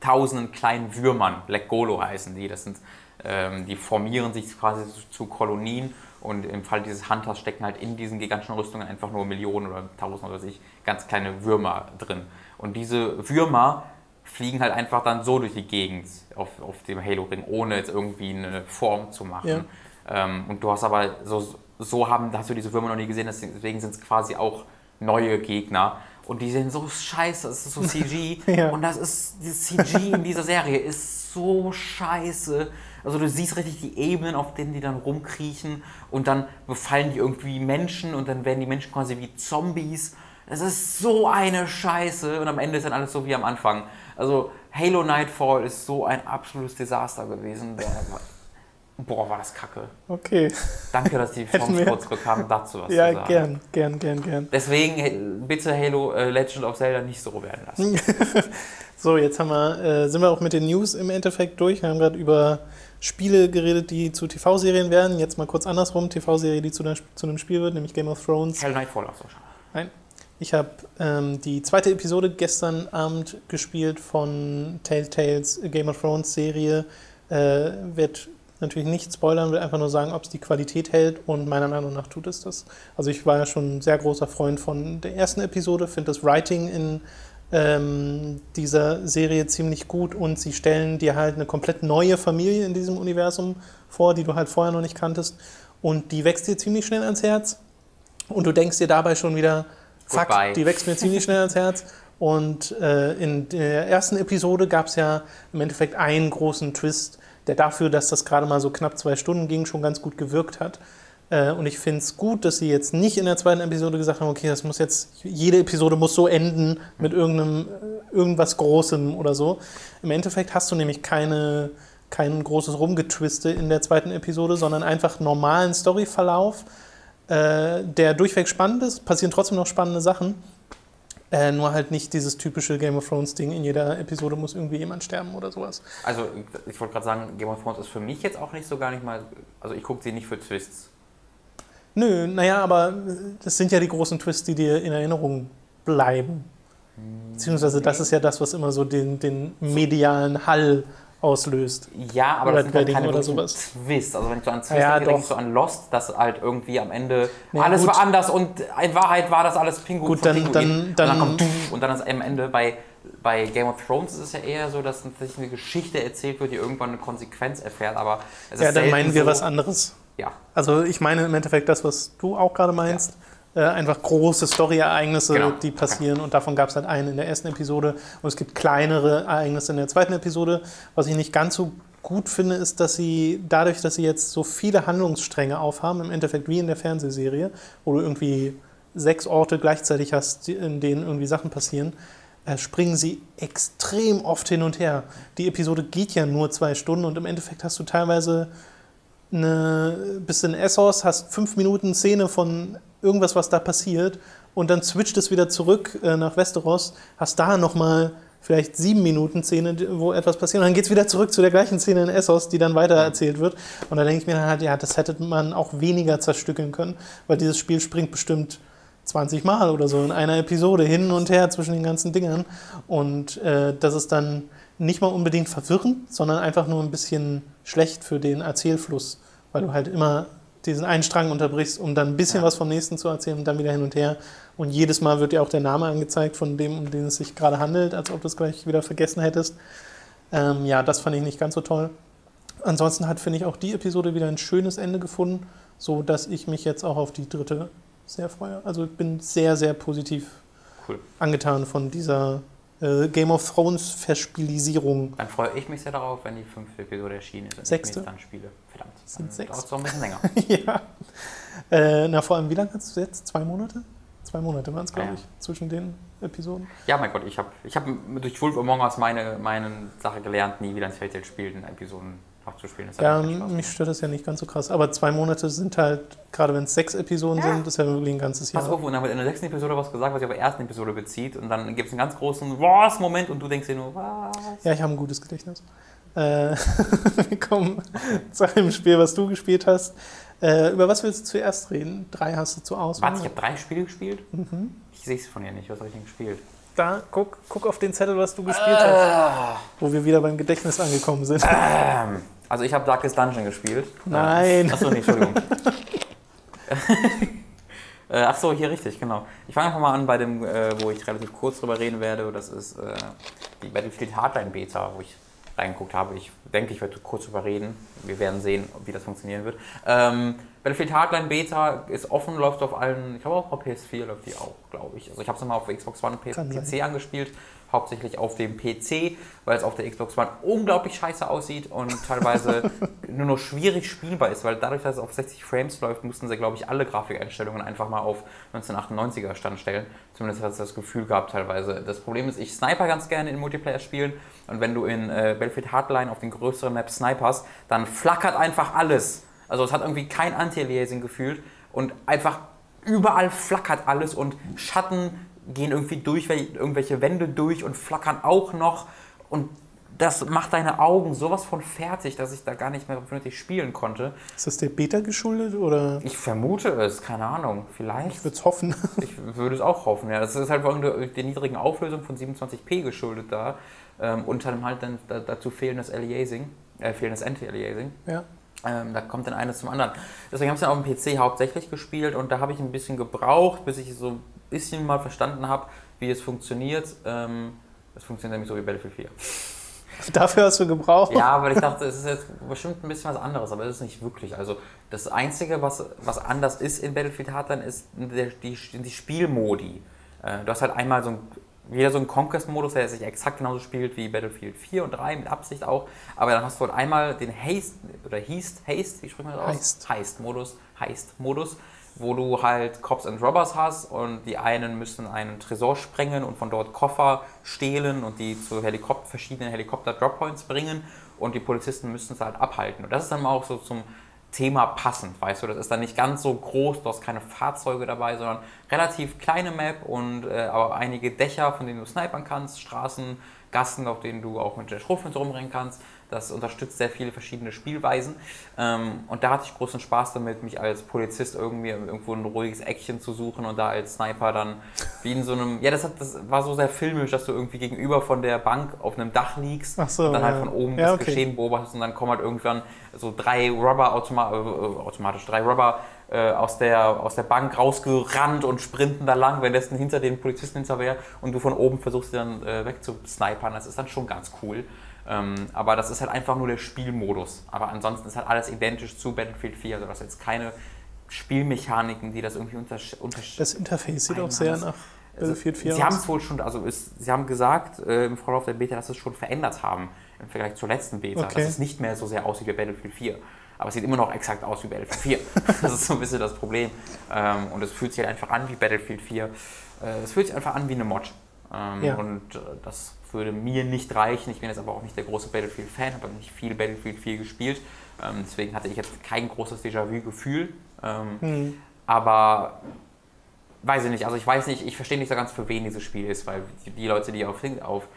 tausenden kleinen Würmern, Black Golo heißen die. Das sind, ähm, die formieren sich quasi zu, Kolonien und im Fall dieses Hunters stecken halt in diesen gigantischen Rüstungen einfach nur Millionen oder Tausend oder was weiß ich, ganz kleine Würmer drin. Und diese Würmer fliegen halt einfach dann so durch die Gegend auf, auf dem Halo-Ring, ohne jetzt irgendwie eine Form zu machen. Ja. Ähm, und du hast aber so, so haben, hast du diese Würmer noch nie gesehen, deswegen sind es quasi auch neue Gegner. Und die sehen so scheiße, es ist so CG. Ja. Und das ist, das CG in dieser Serie ist so scheiße. Also du siehst richtig die Ebenen, auf denen die dann rumkriechen und dann befallen die irgendwie Menschen und dann werden die Menschen quasi wie Zombies. Es ist so eine Scheiße und am Ende ist dann alles so wie am Anfang. Also Halo Nightfall ist so ein absolutes Desaster gewesen. Boah, war das kacke. Okay. Danke, dass die Chance kurz bekamen, dazu was zu Ja, sagen. gern, gern, gern, gern. Deswegen äh, bitte Halo äh, Legend of Zelda nicht so werden lassen. So, jetzt haben wir, äh, sind wir auch mit den News im Endeffekt durch. Wir haben gerade über Spiele geredet, die zu TV-Serien werden. Jetzt mal kurz andersrum. TV-Serie, die zu, der, zu einem Spiel wird, nämlich Game of Thrones. Halo Nightfall auch so schade. Nein. Ich habe ähm, die zweite Episode gestern Abend gespielt von Telltales Game of Thrones Serie. Äh, wird natürlich nicht spoilern, will einfach nur sagen, ob es die Qualität hält und meiner Meinung nach tut es das. Also ich war ja schon ein sehr großer Freund von der ersten Episode, finde das Writing in ähm, dieser Serie ziemlich gut und sie stellen dir halt eine komplett neue Familie in diesem Universum vor, die du halt vorher noch nicht kanntest und die wächst dir ziemlich schnell ans Herz und du denkst dir dabei schon wieder, fuck, Goodbye. die wächst mir ziemlich schnell ans Herz. Und äh, in der ersten Episode gab es ja im Endeffekt einen großen Twist, der dafür, dass das gerade mal so knapp zwei Stunden ging, schon ganz gut gewirkt hat. Äh, und ich finde es gut, dass sie jetzt nicht in der zweiten Episode gesagt haben, okay, das muss jetzt, jede Episode muss so enden mit irgendeinem, äh, irgendwas Großem oder so. Im Endeffekt hast du nämlich keine, kein großes Rumgetwiste in der zweiten Episode, sondern einfach normalen Storyverlauf, äh, der durchweg spannend ist, passieren trotzdem noch spannende Sachen. Äh, nur halt nicht dieses typische Game of Thrones Ding, in jeder Episode muss irgendwie jemand sterben oder sowas. Also ich wollte gerade sagen, Game of Thrones ist für mich jetzt auch nicht so gar nicht mal, also ich gucke sie nicht für Twists. Nö, naja, aber das sind ja die großen Twists, die dir in Erinnerung bleiben. Beziehungsweise das ist ja das, was immer so den, den medialen Hall auslöst. Ja, aber Red das sind halt keine oder sowas. Twists. Also wenn ich so an Twists Ja, denke, denke ich so an Lost, dass halt irgendwie am Ende Ja, alles gut. war anders und in Wahrheit war das alles Pinguin Gut, von dann- Pinguin. dann- und dann dann- kommt Duff und dann ist am Ende bei, bei Game of Thrones ist es ja eher so, dass sich eine Geschichte erzählt wird, die irgendwann eine Konsequenz erfährt, aber es ist Ja, dann meinen wir so, was anderes. Ja, Also ich meine im Endeffekt das, was du auch gerade meinst. Äh, einfach große Story-Ereignisse, Genau. die passieren und davon gab es halt einen in der ersten Episode und es gibt kleinere Ereignisse in der zweiten Episode. Was ich nicht ganz so gut finde, ist, dass sie dadurch, dass sie jetzt so viele Handlungsstränge aufhaben, im Endeffekt wie in der Fernsehserie, wo du irgendwie sechs Orte gleichzeitig hast, in denen irgendwie Sachen passieren, äh, springen sie extrem oft hin und her. Die Episode geht ja nur zwei Stunden und im Endeffekt hast du teilweise eine, bist in Essos, hast fünf Minuten Szene von irgendwas, was da passiert und dann switcht es wieder zurück äh, nach Westeros, hast da nochmal vielleicht sieben Minuten Szene, wo etwas passiert und dann geht es wieder zurück zu der gleichen Szene in Essos, die dann weiter erzählt wird. Und da denke ich mir dann halt, ja, das hätte man auch weniger zerstückeln können, weil dieses Spiel springt bestimmt 20 Mal oder so in einer Episode hin und her zwischen den ganzen Dingern. Und äh, das ist dann nicht mal unbedingt verwirrend, sondern einfach nur ein bisschen schlecht für den Erzählfluss, weil du halt immer diesen einen Strang unterbrichst, um dann ein bisschen Ja. was vom nächsten zu erzählen und dann wieder hin und her. Und jedes Mal wird dir auch der Name angezeigt von dem, um den es sich gerade handelt, als ob du es gleich wieder vergessen hättest. Ähm, ja, das fand ich nicht ganz so toll. Ansonsten hat, finde ich, auch die Episode wieder ein schönes Ende gefunden, so dass ich mich jetzt auch auf die dritte sehr freue. Also ich bin sehr, sehr positiv cool. angetan von dieser äh, Game of Thrones Verspielisierung. Dann freue ich mich sehr darauf, wenn die fünfte Episode erschienen ist und Sechste? ich dann spiele. Verdammt, Sind dann sechs. dauert es doch ein bisschen länger. ja. Äh, na, vor allem, wie lange hast du jetzt? Zwei Monate? Zwei Monate waren es, glaube Ja. ich, zwischen den Episoden. Ja, mein Gott, ich habe ich hab durch Wolf Among Us meine, meine Sache gelernt, nie wieder ein Telltale-Spiel in Episoden hat Ja, mich stört das ja nicht ganz so krass. Aber zwei Monate sind halt, gerade wenn es sechs Episoden Ja. sind, ist ja wirklich ein ganzes Jahr. Pass auf, und dann wird in der sechsten Episode was gesagt, was sich auf der ersten Episode bezieht. Und dann gibt es einen ganz großen Was-Moment und du denkst dir nur, was? Ja, ich habe ein gutes Gedächtnis. Äh, wir kommen zu einem Spiel, was du gespielt hast. Äh, über was willst du zuerst reden? Drei hast du zur Auswahl. Warte, ich habe drei Spiele gespielt? Mhm. Ich sehe es von dir nicht. Was habe ich denn gespielt? Da, guck, guck auf den Zettel, was du gespielt hast, Ah, wo wir wieder beim Gedächtnis angekommen sind. ähm, also ich habe Darkest Dungeon gespielt. Nein. Achso, nee, Entschuldigung. Äh, Ach so, hier richtig, genau. Ich fange einfach mal an bei dem, äh, wo ich relativ kurz drüber reden werde. Das ist äh, die Battlefield Hardline Beta, wo ich reingeguckt habe. Ich denke, ich werde kurz drüber reden. Wir werden sehen, wie das funktionieren wird. Ähm, Battlefield Hardline Beta ist offen, läuft auf allen, ich glaube auch auf PS4 läuft die auch, glaube ich. Also ich habe es mal auf Xbox One und P- Kann sein. PC angespielt, hauptsächlich auf dem PC, weil es auf der Xbox One unglaublich scheiße aussieht und teilweise nur noch schwierig spielbar ist, weil dadurch, dass es auf 60 Frames läuft, mussten sie, glaube ich, alle Grafikeinstellungen einfach mal auf 1998er Stand stellen. Zumindest hat es das Gefühl gehabt teilweise. Das Problem ist, ich sniper ganz gerne in Multiplayer-Spielen und wenn du in äh, Battlefield Hardline auf den größeren Maps snipers, dann flackert einfach alles. Also es hat irgendwie kein Anti-Aliasing gefühlt und einfach überall flackert alles und Schatten gehen irgendwie durch wel- irgendwelche Wände durch und flackern auch noch und das macht deine Augen sowas von fertig, dass ich da gar nicht mehr vernünftig spielen konnte. Ist das der Beta geschuldet oder Ich vermute es, keine Ahnung, vielleicht. ich würde es hoffen? Ich würde es auch hoffen, ja. Das ist halt allem der niedrigen Auflösung von 27p geschuldet da. Ähm, und dann halt dann da, dazu fehlendes Aliasing, äh, fehlendes Anti-Aliasing. ja. Ähm, da kommt dann eines zum anderen. Deswegen habe ich dann auf dem PC hauptsächlich gespielt und da habe ich ein bisschen gebraucht, bis ich so bisschen mal verstanden habe, wie es funktioniert. Ähm, es funktioniert nämlich so wie Battlefield 4. Dafür hast du gebraucht? Ja, weil ich dachte, es ist jetzt bestimmt ein bisschen was anderes, aber es ist nicht wirklich. Also das Einzige, was, was anders ist in Battlefield Hardline, ist der, die, die Spielmodi. Äh, du hast halt einmal so ein, wieder so einen Conquest-Modus, der sich exakt genauso spielt wie Battlefield 4 und 3, mit Absicht auch. Aber dann hast du halt einmal den Haste, oder Heist, Haste, wie spricht man das aus? Heist. Heist-Modus, Heist-Modus, wo du halt Cops and Robbers hast und die einen müssen einen Tresor sprengen und von dort Koffer stehlen und die zu Helikop verschiedenen Helikopter-Droppoints bringen und die Polizisten müssen es halt abhalten. Und das ist dann auch so zum Thema passend, weißt du, das ist dann nicht ganz so groß, du hast keine Fahrzeuge dabei, sondern relativ kleine Map und äh, aber einige Dächer, von denen du snipern kannst, Straßen, Gassen, auf denen du auch mit der Schrotflinte rumrennen kannst. Das unterstützt sehr viele verschiedene Spielweisen. Ähm, und da hatte ich großen Spaß damit, mich als Polizist irgendwie irgendwo ein ruhiges Eckchen zu suchen und da als Sniper dann wie in so einem. Ja, das, hat, das war so sehr filmisch, dass du irgendwie gegenüber von der Bank auf einem Dach liegst so, und dann halt von oben Ja, das okay. Geschehen beobachtest und dann kommen halt irgendwann so drei Robber automa äh, automatisch, drei Robber äh, aus, der, aus der Bank rausgerannt und sprinten da lang, währenddessen hinter den Polizisten hinterher und du von oben versuchst, sie dann äh, wegzusnipern. Das ist dann schon ganz cool. Ähm, aber das ist halt einfach nur der Spielmodus. Aber ansonsten ist halt alles identisch zu Battlefield 4. Also das ist jetzt keine Spielmechaniken, die das irgendwie untersch untersch Das Interface sieht auch sehr nach Battlefield 4 Sie haben es wohl schon, also es, Sie haben gesagt äh, im Vorlauf der Beta, dass sie es schon verändert haben im Vergleich zur letzten Beta, Okay. dass es nicht mehr so sehr aussieht wie Battlefield 4. Aber es sieht immer noch exakt aus wie Battlefield 4. das ist so ein bisschen das Problem. Ähm, und es fühlt sich halt einfach an wie Battlefield 4. Äh, es fühlt sich einfach an wie eine Mod. Ähm, Ja. Und äh, das würde mir nicht reichen. Ich bin jetzt aber auch nicht der große Battlefield-Fan, habe nicht viel Battlefield 4 gespielt. Ähm, deswegen hatte ich jetzt kein großes Déjà-vu-Gefühl. Ähm, Hm. aber weiß ich nicht, also ich weiß nicht, ich verstehe nicht so ganz, für wen dieses Spiel ist, weil die, Leute, die auf, auf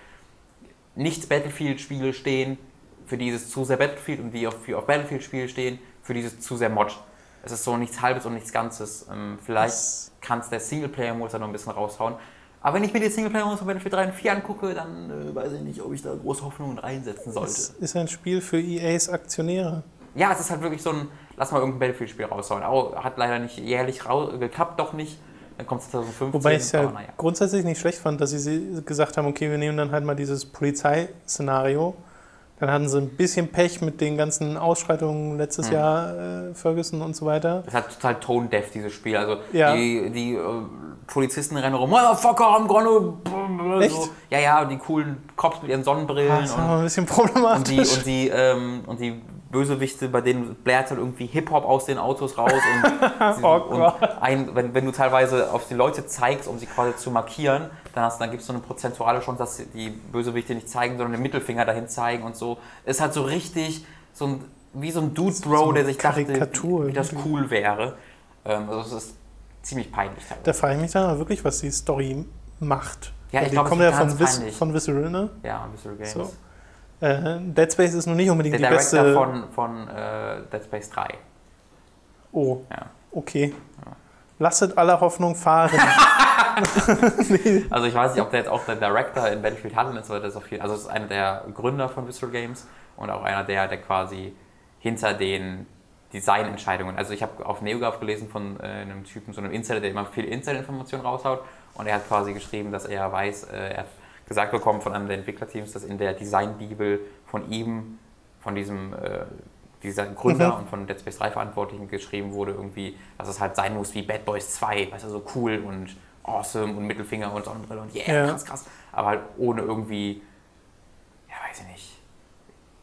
Nicht-Battlefield-Spiele stehen, für dieses zu sehr Battlefield und die auf, auf Battlefield-Spiele stehen, für dieses zu sehr Mod. Es ist so nichts Halbes und nichts Ganzes. Ähm, vielleicht kann es der Singleplayer-Modus da noch ein bisschen raushauen. Aber wenn ich mir die Singleplayer-Modus von Battlefield 3 und 4 angucke, dann äh, weiß ich nicht, ob ich da große Hoffnungen reinsetzen sollte. Es ist ein Spiel für EAs Aktionäre. Ja, es ist halt wirklich so ein, lass mal irgendein Battlefield-Spiel raushauen. Au, hat leider nicht jährlich geklappt, doch nicht. Dann kommt es 2015. Wobei ich es ja naja. grundsätzlich nicht schlecht fand, dass sie sie gesagt haben, okay, wir nehmen dann halt mal dieses Polizeiszenario. Dann hatten sie ein bisschen Pech mit den ganzen Ausschreitungen letztes Hm. Jahr, äh, Ferguson und so weiter. Das hat total tone-deaf, dieses Spiel. Also Ja. die, die äh, Polizisten rennen rum, Motherfucker, I'm gonna... Echt? So. Ja, ja, und die coolen Cops mit ihren Sonnenbrillen Das war und, ein bisschen und, die, problematisch. und, die, ähm, und die Bösewichte, bei denen blärt halt irgendwie Hip-Hop aus den Autos raus und, sie, Oh und ein, wenn, wenn du teilweise auf die Leute zeigst, um sie quasi zu markieren, dann, hast- dann gibt es so eine prozentuale Chance, dass die Bösewichte nicht zeigen, sondern den Mittelfinger dahin zeigen und so. Ist halt so richtig so ein, wie so ein Dude Bro, so der sich dachte, Karikatur wie das cool wäre. Ähm, also es ist ziemlich peinlich teilweise. Da frage ich mich dann aber wirklich, was die Story macht. Ja, ich die glaube, kommt ja von, Vis peinlich. von Visceral, ne? Ja, Visual Games. So. Äh, Dead Space ist noch nicht unbedingt Der die Director beste. von, von äh, Dead Space 3. oh, Ja. okay. Lasset alle Hoffnung fahren. nee. Also ich weiß nicht, ob der jetzt auch der Director in Battlefield Hutton ist, aber das ist auf jeden Also ist einer der Gründer von Visceral Games und auch einer der, der quasi hinter den Designentscheidungen. Also ich habe auf NeoGAF gelesen von äh, einem Typen, so einem Insider, der immer viel Insider-Informationen raushaut und er hat quasi geschrieben, dass er weiß, äh, er hat gesagt bekommen von einem der Entwicklerteams, dass in der Design-Bibel von ihm, von diesem äh, dieser Gründer Mhm. und von Dead Space 3 Verantwortlichen geschrieben wurde, irgendwie, dass es halt sein muss wie Bad Boys 2, weißt du, so cool und awesome und Mittelfinger und Sonnenbrille und yeah, Ja. krass, krass. Aber halt ohne irgendwie, ja, weiß ich nicht,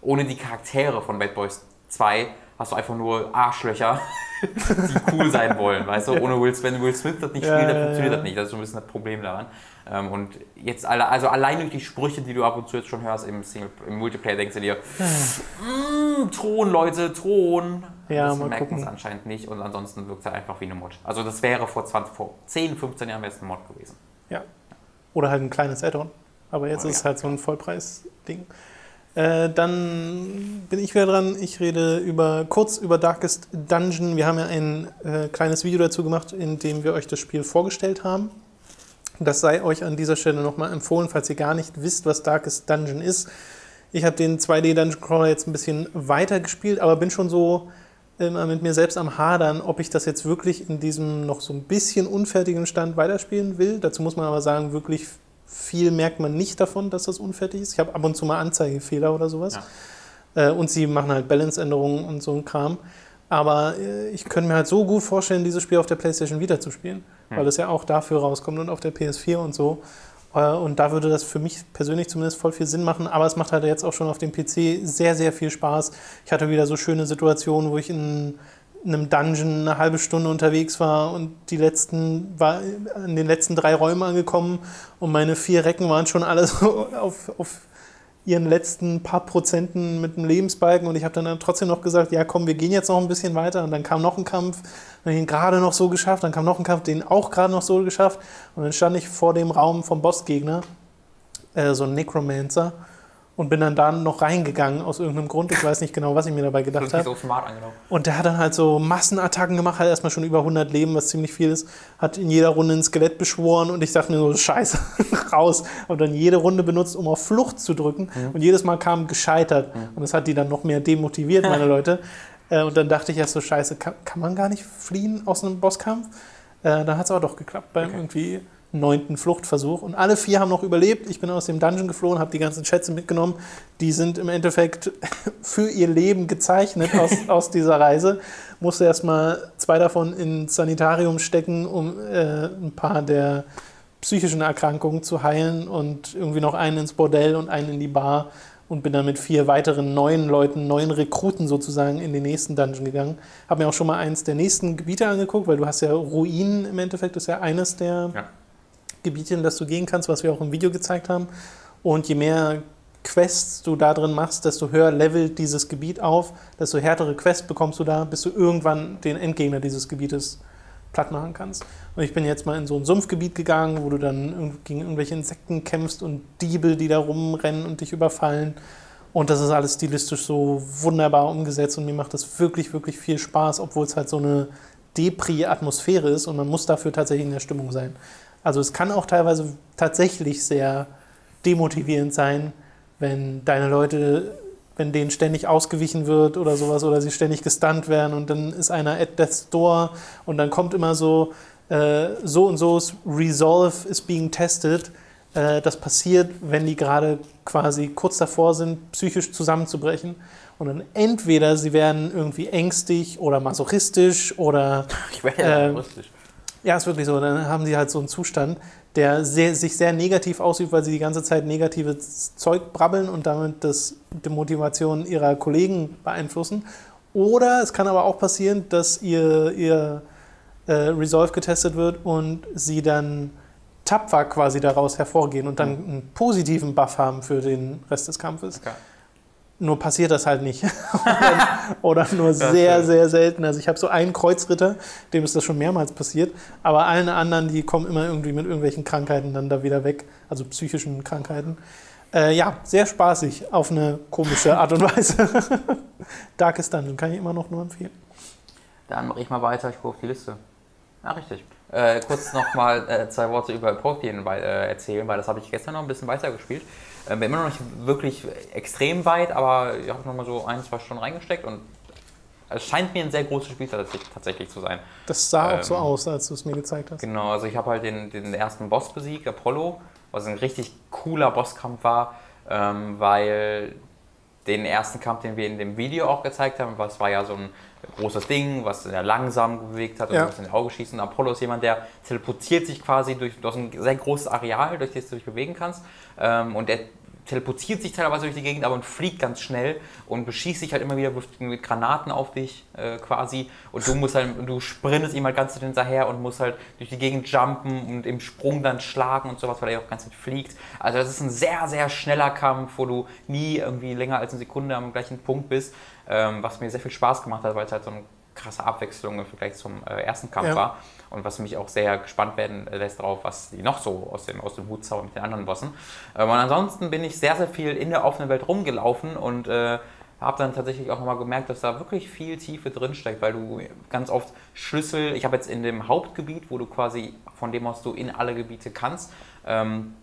ohne die Charaktere von Bad Boys 2 hast du einfach nur Arschlöcher, die cool sein wollen, weißt du? Ohne Will Smith, wenn Will Smith das nicht Ja, spielt, dann funktioniert das nicht. Das ist so ein bisschen das Problem daran. Ähm, Und jetzt alle, also allein durch die Sprüche, die du ab und zu jetzt schon hörst im, Single, im Multiplayer, denkst du dir, mm, Thron, Leute, Thron. Ja, das mal merken gucken. es anscheinend nicht und ansonsten wirkt es halt einfach wie eine Mod. Also das wäre vor, 20, vor 10, 15 Jahren wäre es eine Mod gewesen. Ja. Oder halt ein kleines Add-on. Aber jetzt Oh, ist es ja. halt so ein Vollpreis-Ding. Äh, dann bin ich wieder dran. Ich rede über, kurz über Darkest Dungeon. Wir haben ja ein äh, kleines Video dazu gemacht, in dem wir euch das Spiel vorgestellt haben. Das sei euch an dieser Stelle nochmal empfohlen, falls ihr gar nicht wisst, was Darkest Dungeon ist. Ich habe den 2D Dungeon Crawler jetzt ein bisschen weiter gespielt, aber bin schon so immer mit mir selbst am Hadern, ob ich das jetzt wirklich in diesem noch so ein bisschen unfertigen Stand weiterspielen will. Dazu muss man aber sagen, wirklich viel merkt man nicht davon, dass das unfertig ist. Ich habe ab und zu mal Anzeigefehler oder sowas. Äh, und sie machen halt Balance-Änderungen und so ein Kram. Aber äh, ich könnte mir halt so gut vorstellen, dieses Spiel auf der PlayStation Vita zu spielen, weil es ja auch dafür rauskommt und auf der PS4 und so. Äh, Und da würde das für mich persönlich zumindest voll viel Sinn machen. Aber es macht halt jetzt auch schon auf dem PC sehr, sehr viel Spaß. Ich hatte wieder so schöne Situationen, wo ich in einem Dungeon eine halbe Stunde unterwegs war und die letzten war in den letzten drei Räumen angekommen und meine vier Recken waren schon alle so auf, auf ihren letzten paar Prozenten mit dem Lebensbalken und ich habe dann, trotzdem noch gesagt, ja komm, wir gehen jetzt noch ein bisschen weiter und dann kam noch ein Kampf, dann ihn gerade noch so geschafft, dann kam noch ein Kampf, den auch gerade noch so geschafft und dann stand ich vor dem Raum vom Bossgegner, äh, so ein Necromancer und bin dann da noch reingegangen aus irgendeinem Grund. Ich weiß nicht genau, was ich mir dabei gedacht habe. so smart angenommen. Und der hat dann halt so Massenattacken gemacht, hat erstmal schon über 100 Leben, was ziemlich viel ist, hat in jeder Runde ein Skelett beschworen und ich dachte mir so, scheiße, raus. Und dann jede Runde benutzt, um auf Flucht zu drücken Mhm. und jedes Mal kam gescheitert. Und das hat die dann noch mehr demotiviert, meine Leute. Äh, Und dann dachte ich erst so, scheiße, kann, kann man gar nicht fliehen aus einem Bosskampf? Äh, Dann hat es aber doch geklappt beim irgendwie neunten Fluchtversuch. Und alle vier haben noch überlebt. Ich bin aus dem Dungeon geflohen, habe die ganzen Schätze mitgenommen. Die sind im Endeffekt für ihr Leben gezeichnet aus, aus dieser Reise. Musste erstmal zwei davon ins Sanitarium stecken, um äh, ein paar der psychischen Erkrankungen zu heilen und irgendwie noch einen ins Bordell und einen in die Bar und bin dann mit vier weiteren neuen Leuten, neuen Rekruten sozusagen in den nächsten Dungeon gegangen. Habe mir auch schon mal eins der nächsten Gebiete angeguckt, weil du hast ja Ruinen im Endeffekt, ist ja eines der Ja. Gebiete, in das du gehen kannst, was wir auch im Video gezeigt haben. Und je mehr Quests du da drin machst, desto höher levelt dieses Gebiet auf, desto härtere Quests bekommst du da, bis du irgendwann den Endgegner dieses Gebietes platt machen kannst. Und ich bin jetzt mal in so ein Sumpfgebiet gegangen, wo du dann gegen irgendwelche Insekten kämpfst und Diebe, die da rumrennen und dich überfallen. Und das ist alles stilistisch so wunderbar umgesetzt und mir macht das wirklich, wirklich viel Spaß, obwohl es halt so eine Depri-Atmosphäre ist und man muss dafür tatsächlich in der Stimmung sein. Also es kann auch teilweise tatsächlich sehr demotivierend sein, wenn deine Leute, wenn denen ständig ausgewichen wird oder sowas oder sie ständig gestunt werden und dann ist einer at death's door und dann kommt immer so, äh, so und so ist Resolve is being tested. Äh, das passiert, wenn die gerade quasi kurz davor sind, psychisch zusammenzubrechen. Und dann entweder sie werden irgendwie ängstig oder masochistisch oder Ich wäre ja lustig. Ja, ist wirklich so. Dann haben sie halt so einen Zustand, der sehr, sich sehr negativ ausübt, weil sie die ganze Zeit negatives Zeug brabbeln und damit das, die Motivation ihrer Kollegen beeinflussen. Oder es kann aber auch passieren, dass ihr, ihr äh, Resolve getestet wird und sie dann tapfer quasi daraus hervorgehen und dann einen positiven Buff haben für den Rest des Kampfes. Okay. Nur passiert das halt nicht. Oder nur sehr, sehr selten. Also ich habe so einen Kreuzritter, dem ist das schon mehrmals passiert. Aber allen anderen, die kommen immer irgendwie mit irgendwelchen Krankheiten dann da wieder weg. Also psychischen Krankheiten. Äh, ja, sehr spaßig auf eine komische Art und Weise. Darkest Dungeon kann ich immer noch nur empfehlen. Dann mache ich mal weiter, ich gucke auf die Liste. Ja, richtig. Äh, kurz nochmal äh, zwei Worte über Protein äh, erzählen, weil das habe ich gestern noch ein bisschen weiter gespielt. Äh, bin immer noch nicht wirklich extrem weit, aber ich habe noch mal so ein, zwei Stunden reingesteckt und es scheint mir ein sehr großes Spiel tatsächlich, zu sein. Das sah auch so Ähm, aus, als du es mir gezeigt hast. Genau, also ich habe halt den, den ersten Boss besiegt, Apollo, was ein richtig cooler Bosskampf war, ähm, weil den ersten Kampf, den wir in dem Video auch gezeigt haben, was war ja so ein großes Ding, was sehr langsam bewegt hat und Ja. was in die Augen schießt. Und Apollo ist jemand, der teleportiert sich quasi durch, durch ein sehr großes Areal, durch das du dich bewegen kannst. Ähm, und der teleportiert sich teilweise durch die Gegend, aber und fliegt ganz schnell und beschießt sich halt immer wieder mit Granaten auf dich äh, quasi. Und du musst halt, du sprintest ihm halt ganz hinterher und musst halt durch die Gegend jumpen und im Sprung dann schlagen und sowas, weil er auch ganz fliegt. Also das ist ein sehr, sehr schneller Kampf, wo du nie irgendwie länger als eine Sekunde am gleichen Punkt bist, ähm, was mir sehr viel Spaß gemacht hat, weil es halt so eine krasse Abwechslung im Vergleich zum äh, ersten Kampf Ja. war und was mich auch sehr gespannt werden lässt darauf, was die noch so aus dem, aus dem Hut zaubern mit den anderen Bossen. Ähm, und ansonsten bin ich sehr, sehr viel in der offenen Welt rumgelaufen und äh, habe dann tatsächlich auch nochmal gemerkt, dass da wirklich viel Tiefe drin steckt, weil du ganz oft Schlüssel, ich habe jetzt in dem Hauptgebiet, wo du quasi von dem aus du in alle Gebiete kannst, ähm,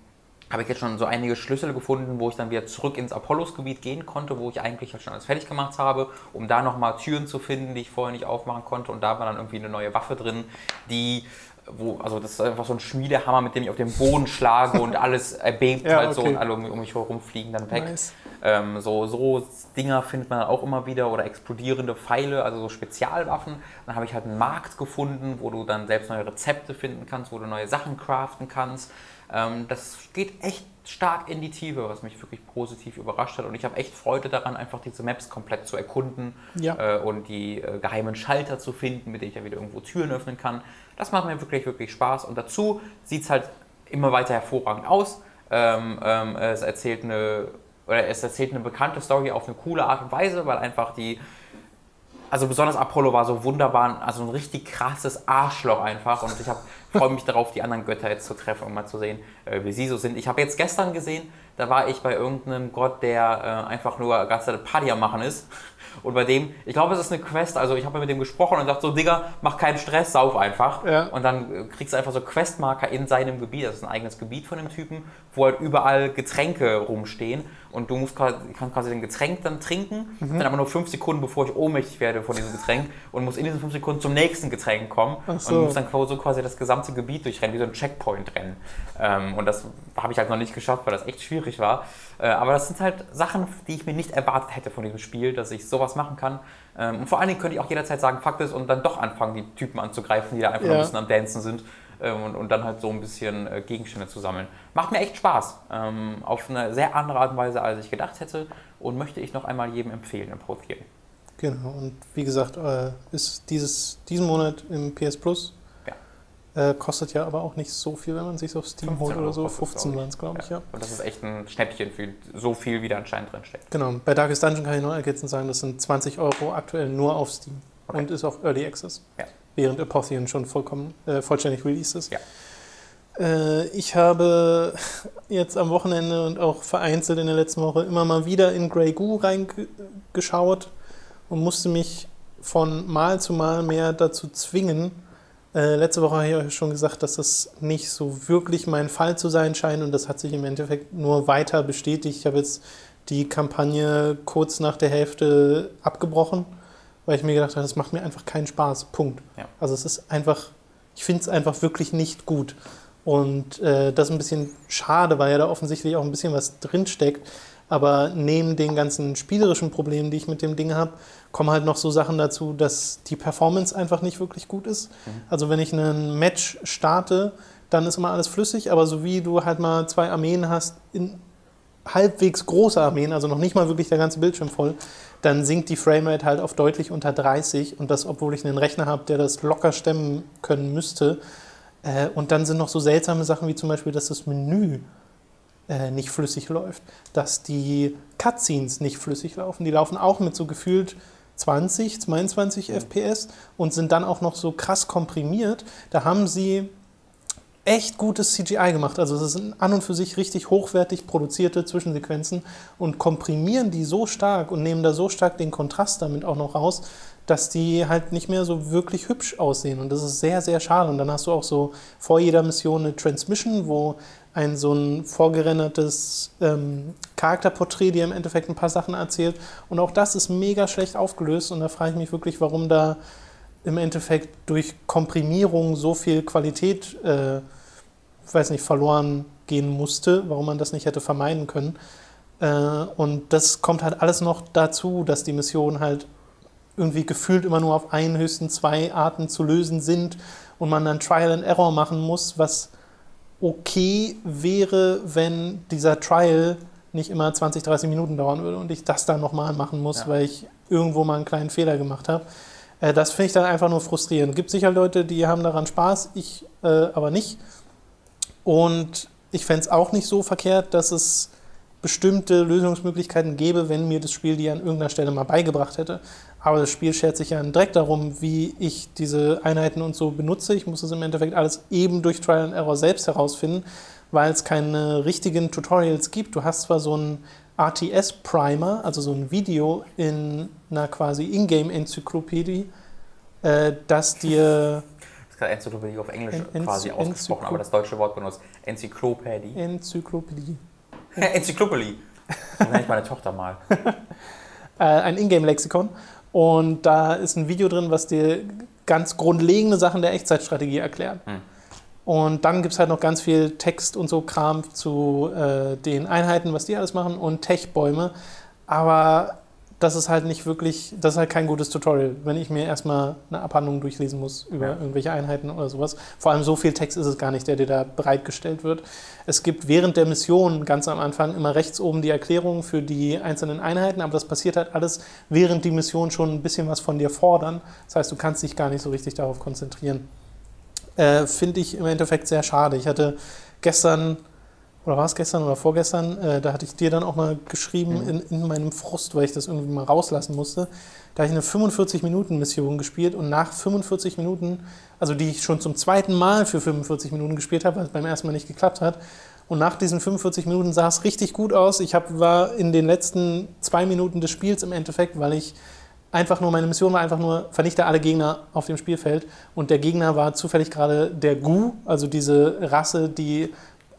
habe ich jetzt schon so einige Schlüssel gefunden, wo ich dann wieder zurück ins Apollos-Gebiet gehen konnte, wo ich eigentlich halt schon alles fertig gemacht habe, um da nochmal Türen zu finden, die ich vorher nicht aufmachen konnte. Und da war dann irgendwie eine neue Waffe drin, die, wo, also das ist einfach so ein Schmiedehammer, mit dem ich auf den Boden schlage und alles erbebt Ja, halt so okay. und alle um, um mich herum fliegen dann weg. Nice. Ähm, so, so Dinger findet man auch immer wieder oder explodierende Pfeile, also so Spezialwaffen. Dann habe ich halt einen Markt gefunden, wo du dann selbst neue Rezepte finden kannst, wo du neue Sachen craften kannst. Ähm, das geht echt stark in die Tiefe, was mich wirklich positiv überrascht hat. Und ich habe echt Freude daran, einfach diese Maps komplett zu erkunden Ja. äh, und die äh, geheimen Schalter zu finden, mit denen ich dann wieder irgendwo Türen öffnen kann. Das macht mir wirklich, wirklich Spaß. Und dazu sieht es halt immer weiter hervorragend aus. Ähm, ähm, es erzählt eine oder es erzählt eine bekannte Story auf eine coole Art und Weise, weil einfach die also besonders Apollo war so wunderbar, also ein richtig krasses Arschloch einfach und ich freue mich darauf, die anderen Götter jetzt zu treffen und mal zu sehen, äh, wie sie so sind. Ich habe jetzt gestern gesehen, Da war ich bei irgendeinem Gott, der äh, einfach nur ganz Party am machen ist. Und bei dem, ich glaube, es ist eine Quest, also ich habe mit dem gesprochen und sagt so, Digga, mach keinen Stress, sauf einfach. Ja. Und dann äh, kriegst du einfach so Questmarker in seinem Gebiet, das ist ein eigenes Gebiet von dem Typen, wo halt überall Getränke rumstehen und du musst quasi, kannst quasi den Getränk dann trinken, mhm. dann aber nur fünf Sekunden, bevor ich ohnmächtig werde von diesem Getränk und muss in diesen fünf Sekunden zum nächsten Getränk kommen so. und muss dann so quasi das gesamte Gebiet durchrennen, wie so ein Checkpoint rennen. Ähm, und das habe ich halt noch nicht geschafft, weil das echt schwierig war. Äh, aber das sind halt Sachen, die ich mir nicht erwartet hätte von diesem Spiel, dass ich sowas machen kann. Ähm, und vor allen Dingen könnte ich auch jederzeit sagen, Fakt ist, und dann doch anfangen, die Typen anzugreifen, die da einfach ja. ein bisschen am Dancen sind ähm, und, und, dann halt so ein bisschen äh, Gegenstände zu sammeln. Macht mir echt Spaß. Ähm, auf eine sehr andere Art und Weise, als ich gedacht hätte. Und möchte ich noch einmal jedem empfehlen im Prothgame. Genau, und wie gesagt, äh, ist dieses, diesen Monat im PS Plus. Äh, kostet ja aber auch nicht so viel, wenn man sich auf Steam holt oder so. 15 waren es, glaube ich, ja. Und das ist echt ein Schnäppchen für so viel, wie da anscheinend drin steckt. Genau, bei Darkest Dungeon kann ich nur ergänzend sagen, das sind 20 Euro aktuell nur auf Steam. Okay. Und ist auf Early Access. Ja während Apotheon schon vollkommen äh, vollständig released ist. Ja. Äh, ich habe jetzt am Wochenende und auch vereinzelt in der letzten Woche immer mal wieder in Grey Goo reingeschaut und musste mich von Mal zu Mal mehr dazu zwingen. Äh, letzte Woche habe ich euch schon gesagt, dass das nicht so wirklich mein Fall zu sein scheint und das hat sich im Endeffekt nur weiter bestätigt. Ich habe jetzt die Kampagne kurz nach der Hälfte abgebrochen weil ich mir gedacht habe, das macht mir einfach keinen Spaß. Punkt. Ja. Also es ist einfach, ich finde es einfach wirklich nicht gut. Und äh, das ist ein bisschen schade, weil ja da offensichtlich auch ein bisschen was drinsteckt. Aber neben den ganzen spielerischen Problemen, die ich mit dem Ding habe, kommen halt noch so Sachen dazu, dass die Performance einfach nicht wirklich gut ist. Mhm. Also wenn ich ein Match starte, dann ist immer alles flüssig, aber so wie du halt mal zwei Armeen hast, in halbwegs große Armeen, also noch nicht mal wirklich der ganze Bildschirm voll, dann sinkt die Framerate halt auf deutlich unter 30 und das, obwohl ich einen Rechner habe, der das locker stemmen können müsste. Äh, und dann sind noch so seltsame Sachen wie zum Beispiel, dass das Menü äh, nicht flüssig läuft, dass die Cutscenes nicht flüssig laufen. Die laufen auch mit so gefühlt 20, 22 mhm. FPS und sind dann auch noch so krass komprimiert. Da haben sie echt gutes CGI gemacht. Also es sind an und für sich richtig hochwertig produzierte Zwischensequenzen und komprimieren die so stark und nehmen da so stark den Kontrast damit auch noch raus, dass die halt nicht mehr so wirklich hübsch aussehen. Und das ist sehr, sehr schade. Und dann hast du auch so vor jeder Mission eine Transmission, wo ein so ein vorgerendertes ähm, Charakterporträt dir im Endeffekt ein paar Sachen erzählt. Und auch das ist mega schlecht aufgelöst. Und da frage ich mich wirklich, warum da im Endeffekt durch Komprimierung so viel Qualität äh, weiß nicht, verloren gehen musste, warum man das nicht hätte vermeiden können. Äh, und das kommt halt alles noch dazu, dass die Missionen halt irgendwie gefühlt immer nur auf ein, höchstens zwei Arten zu lösen sind und man dann Trial and Error machen muss, was okay wäre, wenn dieser Trial nicht immer 20, 30 Minuten dauern würde und ich das dann nochmal machen muss, ja. weil ich irgendwo mal einen kleinen Fehler gemacht habe. Äh, das finde ich dann einfach nur frustrierend. Es gibt sicher Leute, die haben daran Spaß, ich äh, aber nicht. Und ich fände es auch nicht so verkehrt, dass es bestimmte Lösungsmöglichkeiten gäbe, wenn mir das Spiel die an irgendeiner Stelle mal beigebracht hätte. Aber das Spiel schert sich ja direkt darum, wie ich diese Einheiten und so benutze. Ich muss es im Endeffekt alles eben durch Trial and Error selbst herausfinden, weil es keine richtigen Tutorials gibt. Du hast zwar so einen RTS-Primer, also so ein Video in einer quasi Ingame-Enzyklopädie, äh, das dir ist gerade Enzyklopädie auf Englisch en quasi ausgesprochen, aber das deutsche Wort benutzt. Enzyklopädie. Enzyklopädie. Enzyklopädie. Das nenne ich meine Tochter mal. Äh, ein Ingame-Lexikon. Und da ist ein Video drin, was dir ganz grundlegende Sachen der Echtzeitstrategie erklärt. Hm. Und dann gibt es halt noch ganz viel Text und so Kram zu äh, den Einheiten, was die alles machen und Techbäume. Aber das ist halt nicht wirklich, das ist halt kein gutes Tutorial, wenn ich mir erstmal eine Abhandlung durchlesen muss über ja. irgendwelche Einheiten oder sowas. Vor allem so viel Text ist es gar nicht, der dir da bereitgestellt wird. Es gibt während der Mission ganz am Anfang immer rechts oben die Erklärung für die einzelnen Einheiten, aber das passiert halt alles, während die Mission schon ein bisschen was von dir fordern. Das heißt, du kannst dich gar nicht so richtig darauf konzentrieren. Äh, Finde ich im Endeffekt sehr schade. Ich hatte gestern oder war es gestern oder vorgestern, äh, da hatte ich dir dann auch mal geschrieben mhm. in, in, meinem Frust, weil ich das irgendwie mal rauslassen musste. Da habe ich eine 45-Minuten-Mission gespielt und nach 45 Minuten, also die ich schon zum zweiten Mal für 45 Minuten gespielt habe, weil es beim ersten Mal nicht geklappt hat, Und nach diesen 45 Minuten sah es richtig gut aus. Ich hab, war in den letzten zwei Minuten des Spiels im Endeffekt, weil ich einfach nur, meine Mission war einfach nur, vernichte alle Gegner auf dem Spielfeld. Und der Gegner war zufällig gerade der Gu, also diese Rasse, die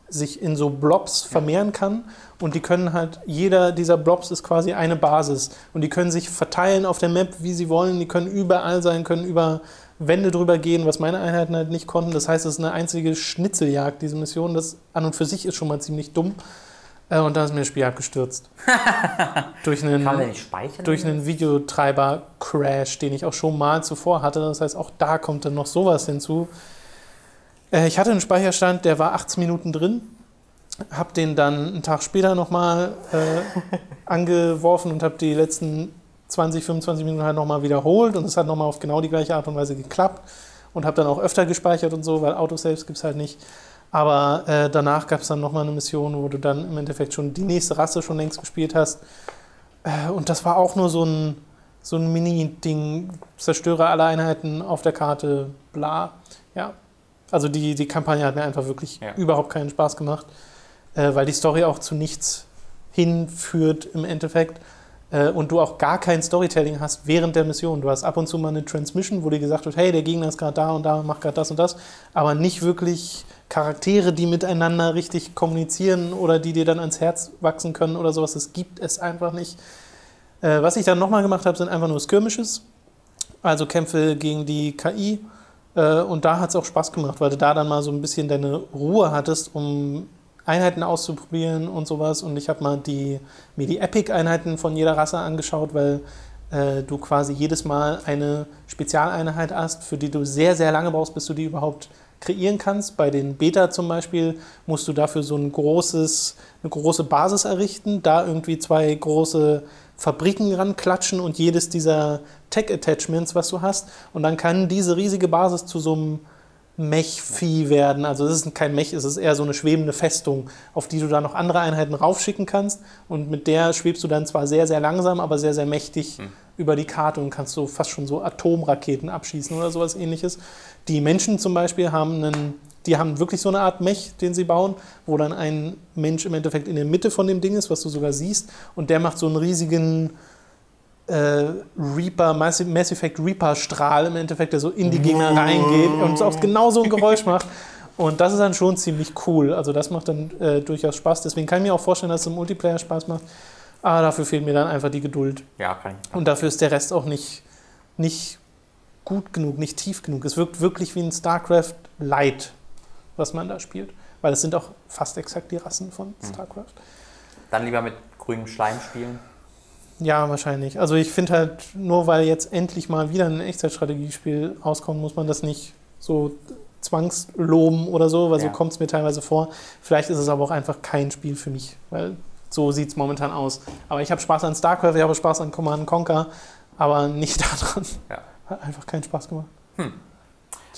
sich in so Blobs vermehren kann. Und die können halt, jeder dieser Blobs ist quasi eine Basis. Und die können sich verteilen auf der Map, wie sie wollen. Die können überall sein, können über Wände drüber gehen, was meine Einheiten halt nicht konnten. Das heißt, es ist eine einzige Schnitzeljagd, diese Mission. Das an und für sich ist schon mal ziemlich dumm. Äh, und da ist mir das Spiel abgestürzt. durch einen, Kann man nicht speichern? durch einen Videotreiber-Crash, den ich auch schon mal zuvor hatte. Das heißt, auch da kommt dann noch sowas hinzu. Äh, ich hatte einen Speicherstand, der war 18 Minuten drin. Hab den dann einen Tag später nochmal äh, angeworfen und habe die letzten 20, 25 Minuten halt nochmal wiederholt. Und es hat nochmal auf genau die gleiche Art und Weise geklappt. Und habe dann auch öfter gespeichert und so, weil Autosaves gibt es halt nicht. Aber äh, danach gab es dann nochmal eine Mission, wo du dann im Endeffekt schon die nächste Rasse schon längst gespielt hast. Äh, und das war auch nur so ein, so ein Mini-Ding. Zerstöre alle Einheiten auf der Karte, bla. Ja. Also die, die Kampagne hat mir einfach wirklich Ja. überhaupt keinen Spaß gemacht, äh, weil die Story auch zu nichts hinführt im Endeffekt. Äh, und du auch gar kein Storytelling hast während der Mission. Du hast ab und zu mal eine Transmission, wo dir gesagt wird, hey, der Gegner ist gerade da und da und macht gerade das und das, aber nicht wirklich Charaktere, die miteinander richtig kommunizieren oder die dir dann ans Herz wachsen können oder sowas. Das gibt es einfach nicht. Äh, was ich dann nochmal gemacht habe, sind einfach nur Skirmishes, also Kämpfe gegen die KI. Äh, und da hat es auch Spaß gemacht, weil du da dann mal so ein bisschen deine Ruhe hattest, um Einheiten auszuprobieren und sowas. Und ich habe mal die, mir die Epic-Einheiten von jeder Rasse angeschaut, weil äh, du quasi jedes Mal eine Spezialeinheit hast, für die du sehr, sehr lange brauchst, bis du die überhaupt kreieren kannst. Bei den Beta zum Beispiel musst du dafür so ein großes, eine große Basis errichten, da irgendwie zwei große Fabriken ranklatschen und jedes dieser Tech-Attachments, was du hast. Und dann kann diese riesige Basis zu so einem Mech-Vieh werden. Also es ist kein Mech, es ist eher so eine schwebende Festung, auf die du dann noch andere Einheiten raufschicken kannst. Und mit der schwebst du dann zwar sehr, sehr langsam, aber sehr, sehr mächtig über die Karte und kannst so fast schon so Atomraketen abschießen oder sowas ähnliches. Die Menschen zum Beispiel haben einen, die haben wirklich so eine Art Mech, den sie bauen, wo dann ein Mensch im Endeffekt in der Mitte von dem Ding ist, was du sogar siehst. Und der macht so einen riesigen äh, Reaper, Mass, Mass Effect Reaper-Strahl im Endeffekt, der so in die Gegner reingeht und auch genau so ein Geräusch macht. Und das ist dann schon ziemlich cool. Also das macht dann äh, durchaus Spaß. Deswegen kann ich mir auch vorstellen, dass es im Multiplayer Spaß macht. Aber dafür fehlt mir dann einfach die Geduld. Ja, kann ich. Und dafür ist der Rest auch nicht, nicht gut genug, nicht tief genug. Es wirkt wirklich wie ein StarCraft Light, was man da spielt. Weil es sind auch fast exakt die Rassen von StarCraft. Dann lieber mit grünem Schleim spielen. Ja, wahrscheinlich. Also ich finde halt, nur weil jetzt endlich mal wieder ein Echtzeitstrategiespiel rauskommt, muss man das nicht so zwangsloben oder so, weil Ja. so kommt es mir teilweise vor. Vielleicht ist es aber auch einfach kein Spiel für mich, weil so sieht es momentan aus. Aber ich habe Spaß an StarCraft, ich habe Spaß an Command Conquer, aber nicht daran. Ja. Hat einfach keinen Spaß gemacht. Hm.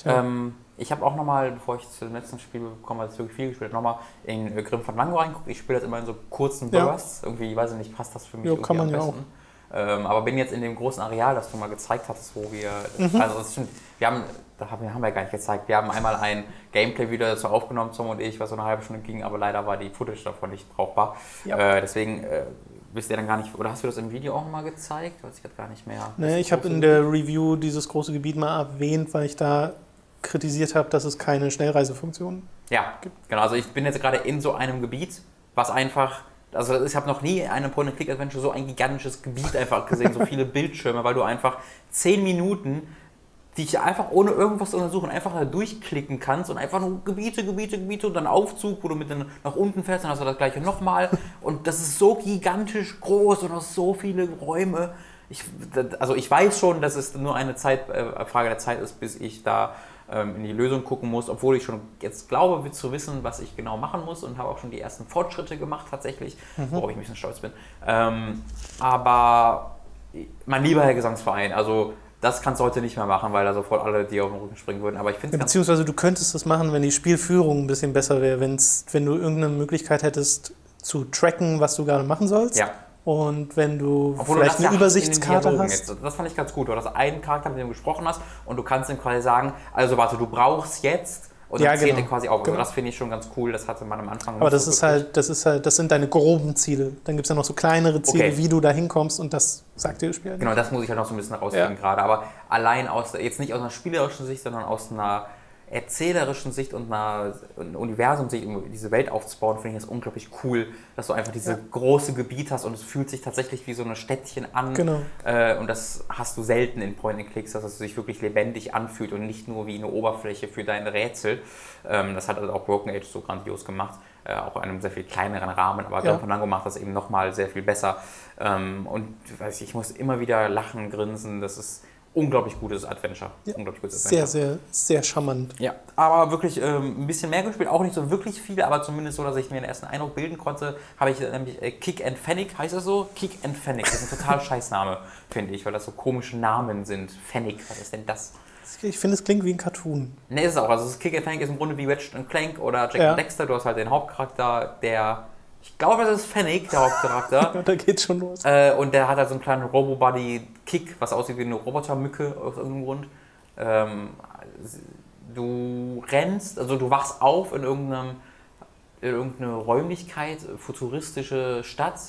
Ähm, ich habe auch nochmal, bevor ich zu dem letzten Spiel komme, weil es wirklich viel gespielt habe, nochmal in äh, Grimm von Mango reinguckt. Ich spiele das immer in so kurzen Ja. Bursts. Irgendwie, weiß ich nicht, passt das für mich Jo, irgendwie kann man am ja besten. Ähm, aber bin jetzt in dem großen Areal, das du mal gezeigt hattest, wo wir. Mhm. Also, das stimmt, wir haben, da haben wir, haben wir gar nicht gezeigt. Wir haben einmal ein Gameplay wieder dazu aufgenommen, Tom und ich, was so eine halbe Stunde ging, aber leider war die Footage davon nicht brauchbar. Ja. Äh, deswegen äh, wisst ihr dann gar nicht, oder hast du das im Video auch mal gezeigt? Weiß ich gar nicht mehr. Nee, ich habe in der Review dieses große Gebiet mal erwähnt, weil ich da kritisiert habe, dass es keine Schnellreisefunktion Ja, genau. Also ich bin jetzt gerade in so einem Gebiet, was einfach, also ich habe noch nie in einem Point-and-Click-Adventure so ein gigantisches Gebiet einfach gesehen, so viele Bildschirme, weil du einfach zehn Minuten dich einfach ohne irgendwas zu untersuchen einfach da durchklicken kannst und einfach nur Gebiete, Gebiete, Gebiete und dann Aufzug, wo du mit den, nach unten fährst, dann hast du das gleiche nochmal und das ist so gigantisch groß und hast so viele Räume. Ich, also ich weiß schon, dass es nur eine Zeit, äh, Frage der Zeit ist, bis ich da in die Lösung gucken muss, obwohl ich schon jetzt glaube zu wissen, was ich genau machen muss und habe auch schon die ersten Fortschritte gemacht tatsächlich, worauf ich ein bisschen stolz bin. Ähm, aber mein lieber Herr Gesangsverein, also das kannst du heute nicht mehr machen, weil da sofort alle dir auf den Rücken springen würden. Aber ich finde Ja, beziehungsweise du könntest das machen, wenn die Spielführung ein bisschen besser wäre, wenn's, wenn du irgendeine Möglichkeit hättest zu tracken, was du gerade machen sollst. ja. Und wenn du Obwohl du vielleicht das eine ja Übersichtskarte hast. Jetzt. Das fand ich ganz gut. Du hast einen Charakter, mit dem du gesprochen hast und du kannst ihm quasi sagen, also warte, du brauchst jetzt und dann Ja, zählt genau. quasi auf. Also Genau. das finde ich schon ganz cool, das hatte man am Anfang Aber nicht das so ist wirklich. halt, das ist halt, das sind deine groben Ziele. Dann gibt es ja noch so kleinere Ziele, Okay. wie du da hinkommst und das sagt dir das Spiel. halt Genau, das muss ich halt noch so ein bisschen rauskriegen Ja. gerade. Aber allein aus, jetzt nicht aus einer spielerischen Sicht, sondern aus einer erzählerischen Sicht und einer Universumsicht, um diese Welt aufzubauen, finde ich das unglaublich cool, dass du einfach diese Ja. große Gebiet hast und es fühlt sich tatsächlich wie so ein Städtchen an. Genau. Äh, und das hast du selten in Point-and-Clicks, dass es sich wirklich lebendig anfühlt und nicht nur wie eine Oberfläche für dein Rätsel. Ähm, das hat also auch Broken Age so grandios gemacht, äh, auch in einem sehr viel kleineren Rahmen, aber Ja. Fandango macht das eben nochmal sehr viel besser. Ähm, und weiß ich, ich muss immer wieder lachen, grinsen, das ist unglaublich gutes Adventure. Ja. Unglaublich gutes Sehr, Adventure. sehr, sehr charmant. Ja, aber wirklich ähm, ein bisschen mehr gespielt, auch nicht so wirklich viel, aber zumindest so, dass ich mir den ersten Eindruck bilden konnte, habe ich äh, nämlich äh, Kick and Fennec, heißt das so? Kick and Fennec, das ist ein total Scheißname, finde ich, weil das so komische Namen sind. Fennec, was ist denn das? Ich finde, es klingt wie ein Cartoon. Ne, ist es auch. Also das Kick and Fennec ist im Grunde wie Ratchet and Clank oder Jack Ja. and Dexter. Du hast halt den Hauptcharakter, der, ich glaube, das ist Fennec, der Hauptcharakter. Ja, da geht's schon los. Äh, und der hat halt so einen kleinen Robo-Buddy-Kick, was aussieht wie eine Robotermücke aus irgendeinem Grund. Ähm, du rennst, also du wachst auf in irgendeinem in irgendeine Räumlichkeit, futuristische Stadt,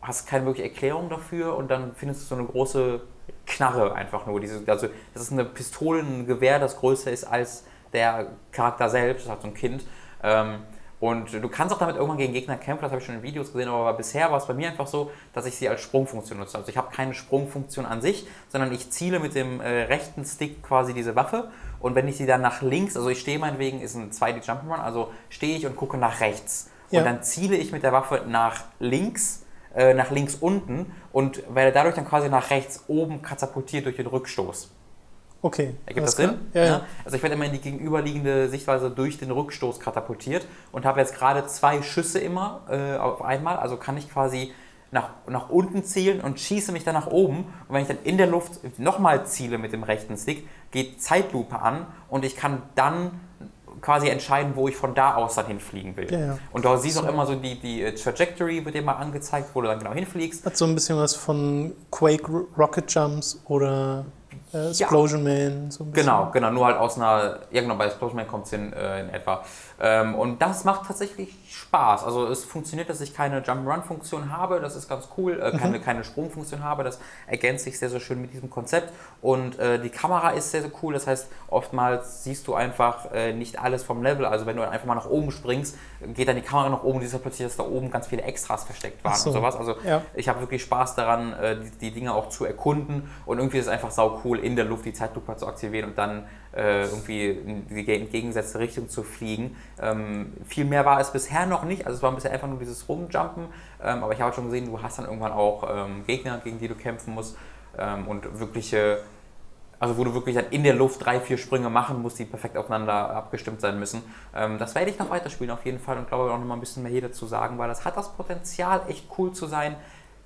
hast keine wirkliche Erklärung dafür und dann findest du so eine große Knarre einfach nur. Diese, also das ist eine Pistole, ein Gewehr, das größer ist als der Charakter selbst, das hat so ein Kind. Ähm, und du kannst auch damit irgendwann gegen Gegner kämpfen, das habe ich schon in Videos gesehen, aber bisher war es bei mir einfach so, dass ich sie als Sprungfunktion nutze. Also ich habe keine Sprungfunktion an sich, sondern ich ziele mit dem äh, rechten Stick quasi diese Waffe und wenn ich sie dann nach links, also ich stehe meinetwegen, ist ein 2D Jump'n'Run, also stehe ich und gucke nach rechts. Ja. Und dann ziele ich mit der Waffe nach links, äh, nach links unten und werde dadurch dann quasi nach rechts oben katapultiert durch den Rückstoß. Okay. Ergibt das? Sinn? Ja, ja. Also ich werde immer in die gegenüberliegende Sichtweise durch den Rückstoß katapultiert und habe jetzt gerade zwei Schüsse immer äh, auf einmal. Also kann ich quasi nach, nach unten zielen und schieße mich dann nach oben. Und wenn ich dann in der Luft nochmal ziele mit dem rechten Stick, geht Zeitlupe an und ich kann dann quasi entscheiden, wo ich von da aus dann hinfliegen will. Ja, ja. Und da siehst du So. auch immer so die, die äh, Trajectory, wird dir mal angezeigt, wo du dann genau hinfliegst. Hat so ein bisschen was von Quake Ro- Rocket Jumps oder äh, Explosion Man. So ein. Genau, genau, nur halt aus einer, ja genau, bei Explosion Man kommt es hin äh, in etwa. Ähm, und das macht tatsächlich Spaß. Also es funktioniert, dass ich keine Jump-Run-Funktion habe, das ist ganz cool, äh, keine, keine Sprungfunktion habe, das ergänzt sich sehr, sehr schön mit diesem Konzept. Und äh, die Kamera ist sehr, sehr cool, das heißt, oftmals siehst du einfach äh, nicht alles vom Level. Also wenn du einfach mal nach oben springst, geht dann die Kamera nach oben und siehst du plötzlich, dass da oben ganz viele Extras versteckt waren so. und sowas. Also Ja. ich habe wirklich Spaß daran, äh, die, die Dinge auch zu erkunden und irgendwie ist es einfach sau cool, in der Luft die Zeitlupe zu aktivieren und dann äh, irgendwie in die ge- entgegengesetzte Richtung zu fliegen. Ähm, viel mehr war es bisher noch nicht, also es war bisher einfach nur dieses Rumjumpen, ähm, aber ich habe schon gesehen, du hast dann irgendwann auch ähm, Gegner, gegen die du kämpfen musst ähm, und wirkliche also wo du wirklich dann in der Luft drei, vier Sprünge machen musst, die perfekt aufeinander abgestimmt sein müssen. Ähm, das werde ich noch weiterspielen auf jeden Fall und glaube auch noch mal ein bisschen mehr hier dazu sagen, weil das hat das Potenzial, echt cool zu sein,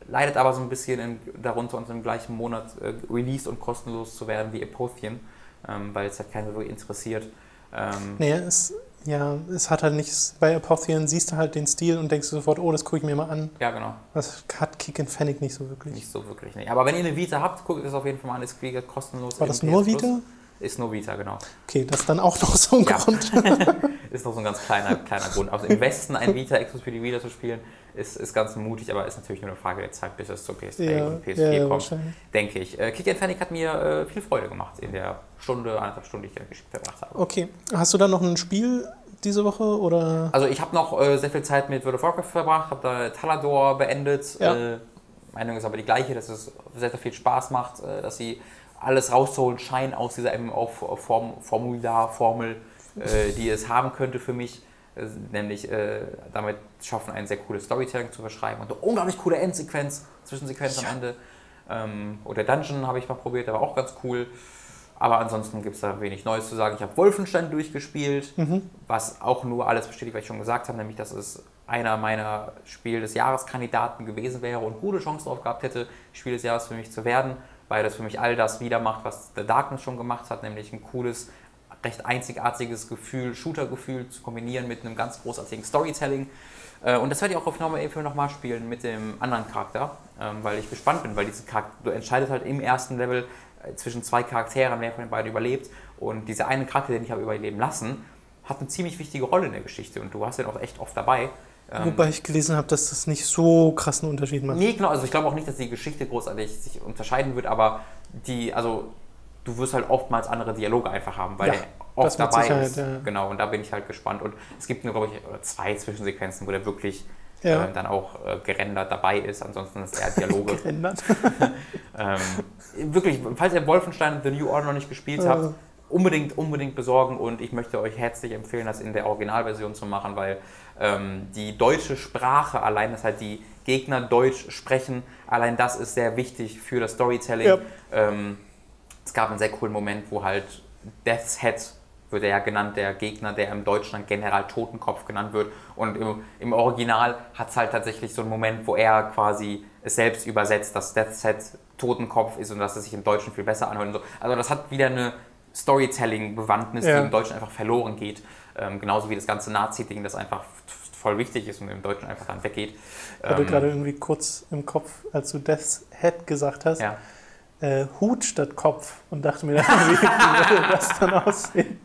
leidet aber so ein bisschen in, darunter und im gleichen Monat äh, released und kostenlos zu werden wie Apotheon, ähm, weil es halt keiner wirklich interessiert. Ähm, Nee, es, ja, es hat halt nichts. Bei Apotheon siehst du halt den Stil und denkst du sofort, oh, das gucke ich mir mal an. Ja, genau. Das hat Kick and Fennec nicht so wirklich. Nicht so wirklich. Nee. Aber wenn ihr eine Vita habt, guckt es auf jeden Fall mal an, ist kostenlos. War das nur Plus. Vita? Ist nur Vita, genau. Okay, das ist dann auch noch so ein Ja. Grund. Ist noch so ein ganz kleiner, kleiner Grund. Also im Westen ein Vita-Exkurs für die Vita zu spielen, ist, ist ganz mutig, aber ist natürlich nur eine Frage der Zeit, bis es zur PS3 Ja, und PS4 ja, kommt, denke ich. Äh, Kick and Fanic hat mir äh, viel Freude gemacht in der Stunde, anderthalb Stunden, die ich da gesch- verbracht habe. Okay, hast du da noch ein Spiel diese Woche oder? Also ich habe noch äh, sehr viel Zeit mit World of Warcraft verbracht, habe da Talador beendet. Ja. Äh, Meinung ist aber die gleiche, dass es sehr, sehr viel Spaß macht, äh, dass sie alles rauszuholen scheinen aus dieser MMO-Formular-Formel, äh, die es haben könnte für mich. Nämlich äh, damit schaffen, ein sehr cooles Storytelling zu beschreiben und eine unglaublich coole Endsequenz, Zwischensequenz am Ende. Ähm, oder Dungeon habe ich mal probiert, der war auch ganz cool. Aber ansonsten gibt es da wenig Neues zu sagen. Ich habe Wolfenstein durchgespielt, was auch nur alles bestätigt, was ich schon gesagt habe, nämlich dass es einer meiner Spiel des Jahreskandidaten gewesen wäre und gute Chance darauf gehabt hätte, Spiel des Jahres für mich zu werden, weil das für mich all das wieder macht, was The Darkness schon gemacht hat, nämlich ein cooles, recht einzigartiges Gefühl, Shooter-Gefühl zu kombinieren mit einem ganz großartigen Storytelling. Äh, Und das werde ich auch auf nochmal nochmal spielen mit dem anderen Charakter, ähm, weil ich gespannt bin, weil diese Charakter, du entscheidest halt im ersten Level äh, zwischen zwei Charakteren, wer von den beiden überlebt. Und dieser eine Charakter, den ich habe überleben lassen, hat eine ziemlich wichtige Rolle in der Geschichte und du hast den auch echt oft dabei. Ähm, Wobei ich gelesen habe, dass das nicht so krassen Unterschied macht. Nee, genau. Also ich glaube auch nicht, dass die Geschichte großartig sich unterscheiden wird, aber die, also du wirst halt oftmals andere Dialoge einfach haben, weil ja, der oft dabei ist. Ja. Genau, und da bin ich halt gespannt. Und es gibt nur, glaube ich, zwei Zwischensequenzen, wo der wirklich ja. äh, dann auch äh, gerendert dabei ist. Ansonsten ist er Dialoge. gerendert. ähm, wirklich, falls ihr Wolfenstein The New Order noch nicht gespielt habt, unbedingt, unbedingt besorgen und ich möchte euch herzlich empfehlen, das in der Originalversion zu machen, weil ähm, die deutsche Sprache, allein dass halt die Gegner Deutsch sprechen, allein das ist sehr wichtig für das Storytelling. Ja. Ähm, es gab einen sehr coolen Moment, wo halt Death's Head wird er ja genannt, der Gegner, der im Deutschland General Totenkopf genannt wird. Und im, im Original hat es halt tatsächlich so einen Moment, wo er quasi es selbst übersetzt, dass Death's Head Totenkopf ist und dass es sich im Deutschen viel besser anhört. So. Also das hat wieder eine Storytelling-Bewandtnis, ja. die im Deutschen einfach verloren geht. Ähm, genauso wie das ganze Nazi-Ding, das einfach voll wichtig ist und im Deutschen einfach dann weggeht. Ich hatte ähm, gerade irgendwie kurz im Kopf, als du Death's Head gesagt hast, ja. Äh, Hut statt Kopf und dachte mir, wie würde das dann aussehen?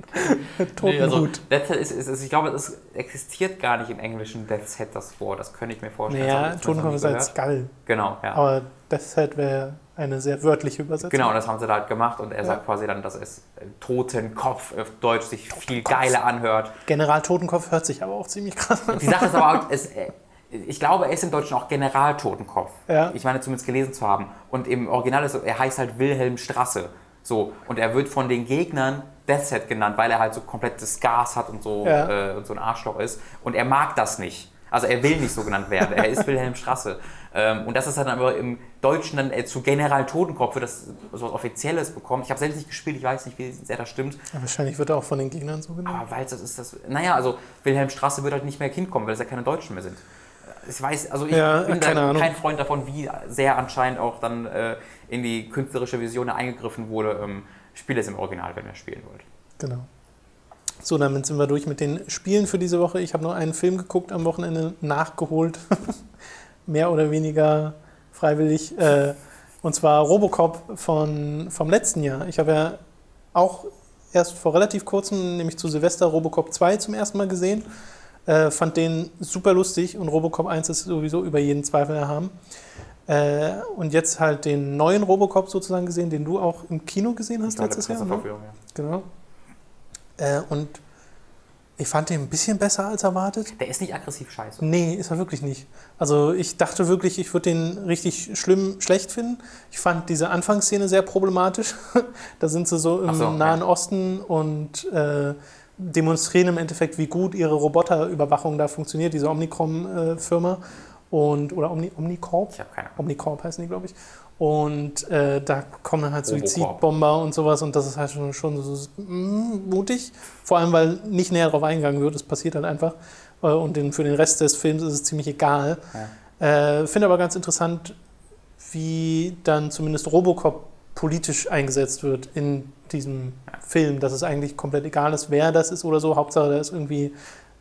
Toten nee, also, Death's Head ist, ist, ist, ich glaube, es existiert gar nicht im Englischen Death's Head das Wort, das könnte ich mir vorstellen. Ja, Totenkopf ist als Skull. Genau, ja. Aber Death's Head wäre eine sehr wörtliche Übersetzung. Genau, das haben sie da halt gemacht und er ja. sagt quasi dann, dass es äh, Totenkopf auf Deutsch sich viel geiler anhört. General Totenkopf hört sich aber auch ziemlich krass an. Die Sache ist aber auch, es, äh, ich glaube, er ist im Deutschen auch General Totenkopf. Ja. Ich meine zumindest gelesen zu haben. Und im Original ist er heißt halt Wilhelm Strasse. So, und er wird von den Gegnern Deathset genannt, weil er halt so komplettes Gas hat und so, ja. äh, und so ein Arschloch ist. Und er mag das nicht. Also er will nicht so genannt werden. Er ist Wilhelm Strasse. Ähm, und das ist dann aber im Deutschen dann äh, zu General Totenkopf für das so was Offizielles bekommt. Ich habe selbst nicht gespielt, ich weiß nicht, wie sehr das stimmt. Ja, wahrscheinlich wird er auch von den Gegnern so genannt. Aber weil das ist das. Naja, also Wilhelm Strasse wird halt nicht mehr Kind kommen, weil es ja keine Deutschen mehr sind. Ich weiß, also ich ja, bin kein Freund davon, wie sehr anscheinend auch dann äh, in die künstlerische Vision eingegriffen wurde. Ähm, Spiel es im Original, wenn ihr spielen wollt. Genau. So, damit sind wir durch mit den Spielen für diese Woche. Ich habe nur einen Film geguckt am Wochenende, nachgeholt. Mehr oder weniger freiwillig. Äh, und zwar Robocop von, vom letzten Jahr. Ich habe ja auch erst vor relativ kurzem, nämlich zu Silvester, Robocop 2 zum ersten Mal gesehen. Äh, fand den super lustig und Robocop 1 ist sowieso über jeden Zweifel erhaben. Äh, und jetzt halt den neuen Robocop sozusagen gesehen, den du auch im Kino gesehen hast letztes Jahr. Ne? Ja. Genau. Äh, und ich fand den ein bisschen besser als erwartet. Der ist nicht aggressiv scheiße. Nee, ist er wirklich nicht. Also ich dachte wirklich, ich würde den richtig schlimm schlecht finden. Ich fand diese Anfangsszene sehr problematisch. da sind sie so im so, Nahen ja. Osten und äh, demonstrieren im Endeffekt, wie gut ihre Roboterüberwachung da funktioniert, diese Omnicom-Firma. und, oder Omni, Omnicorp? Ich habe keine Ahnung. Omnicorp heißen die, glaube ich. Und äh, da kommen dann halt Suizidbomber und sowas und das ist halt schon, schon so mm, mutig. Vor allem, weil nicht näher darauf eingegangen wird, es passiert halt einfach. Äh, und den, für den Rest des Films ist es ziemlich egal. Ja. Äh, Finde aber ganz interessant, wie dann zumindest Robocop politisch eingesetzt wird in diesem. Film, dass es eigentlich komplett egal ist, wer das ist oder so. Hauptsache, da ist irgendwie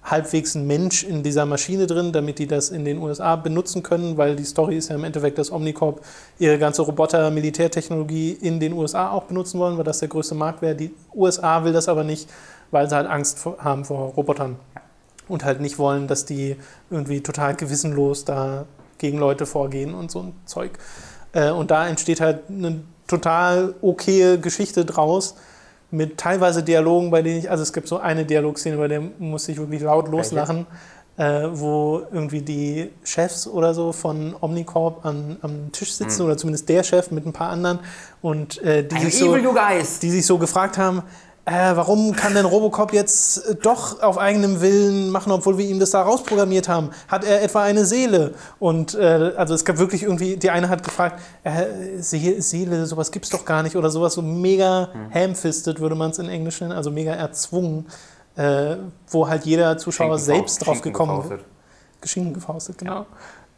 halbwegs ein Mensch in dieser Maschine drin, damit die das in den USA benutzen können, weil die Story ist ja im Endeffekt, dass Omnicorp ihre ganze Roboter-Militärtechnologie in den USA auch benutzen wollen, weil das der größte Markt wäre. Die USA will das aber nicht, weil sie halt Angst haben vor Robotern und halt nicht wollen, dass die irgendwie total gewissenlos da gegen Leute vorgehen und so ein Zeug. Äh, und da entsteht halt eine total okaye Geschichte draus, mit teilweise Dialogen, bei denen ich, also es gibt so eine Dialogszene, bei der muss ich wirklich laut loslachen, äh, wo irgendwie die Chefs oder so von Omnicorp an, am Tisch sitzen, mhm. oder zumindest der Chef mit ein paar anderen, und äh, die, sich so, die sich so gefragt haben, äh, warum kann denn Robocop jetzt äh, doch auf eigenem Willen machen, obwohl wir ihm das da rausprogrammiert haben? Hat er etwa eine Seele? Und äh, also es gab wirklich irgendwie, die eine hat gefragt, äh, Seele, sowas gibt's doch gar nicht oder sowas so mega hm. hamfisted, würde man es in Englisch nennen, also mega erzwungen, äh, wo halt jeder Zuschauer selbst drauf gekommen ist. Geschenken gefaustet, genau. Ja.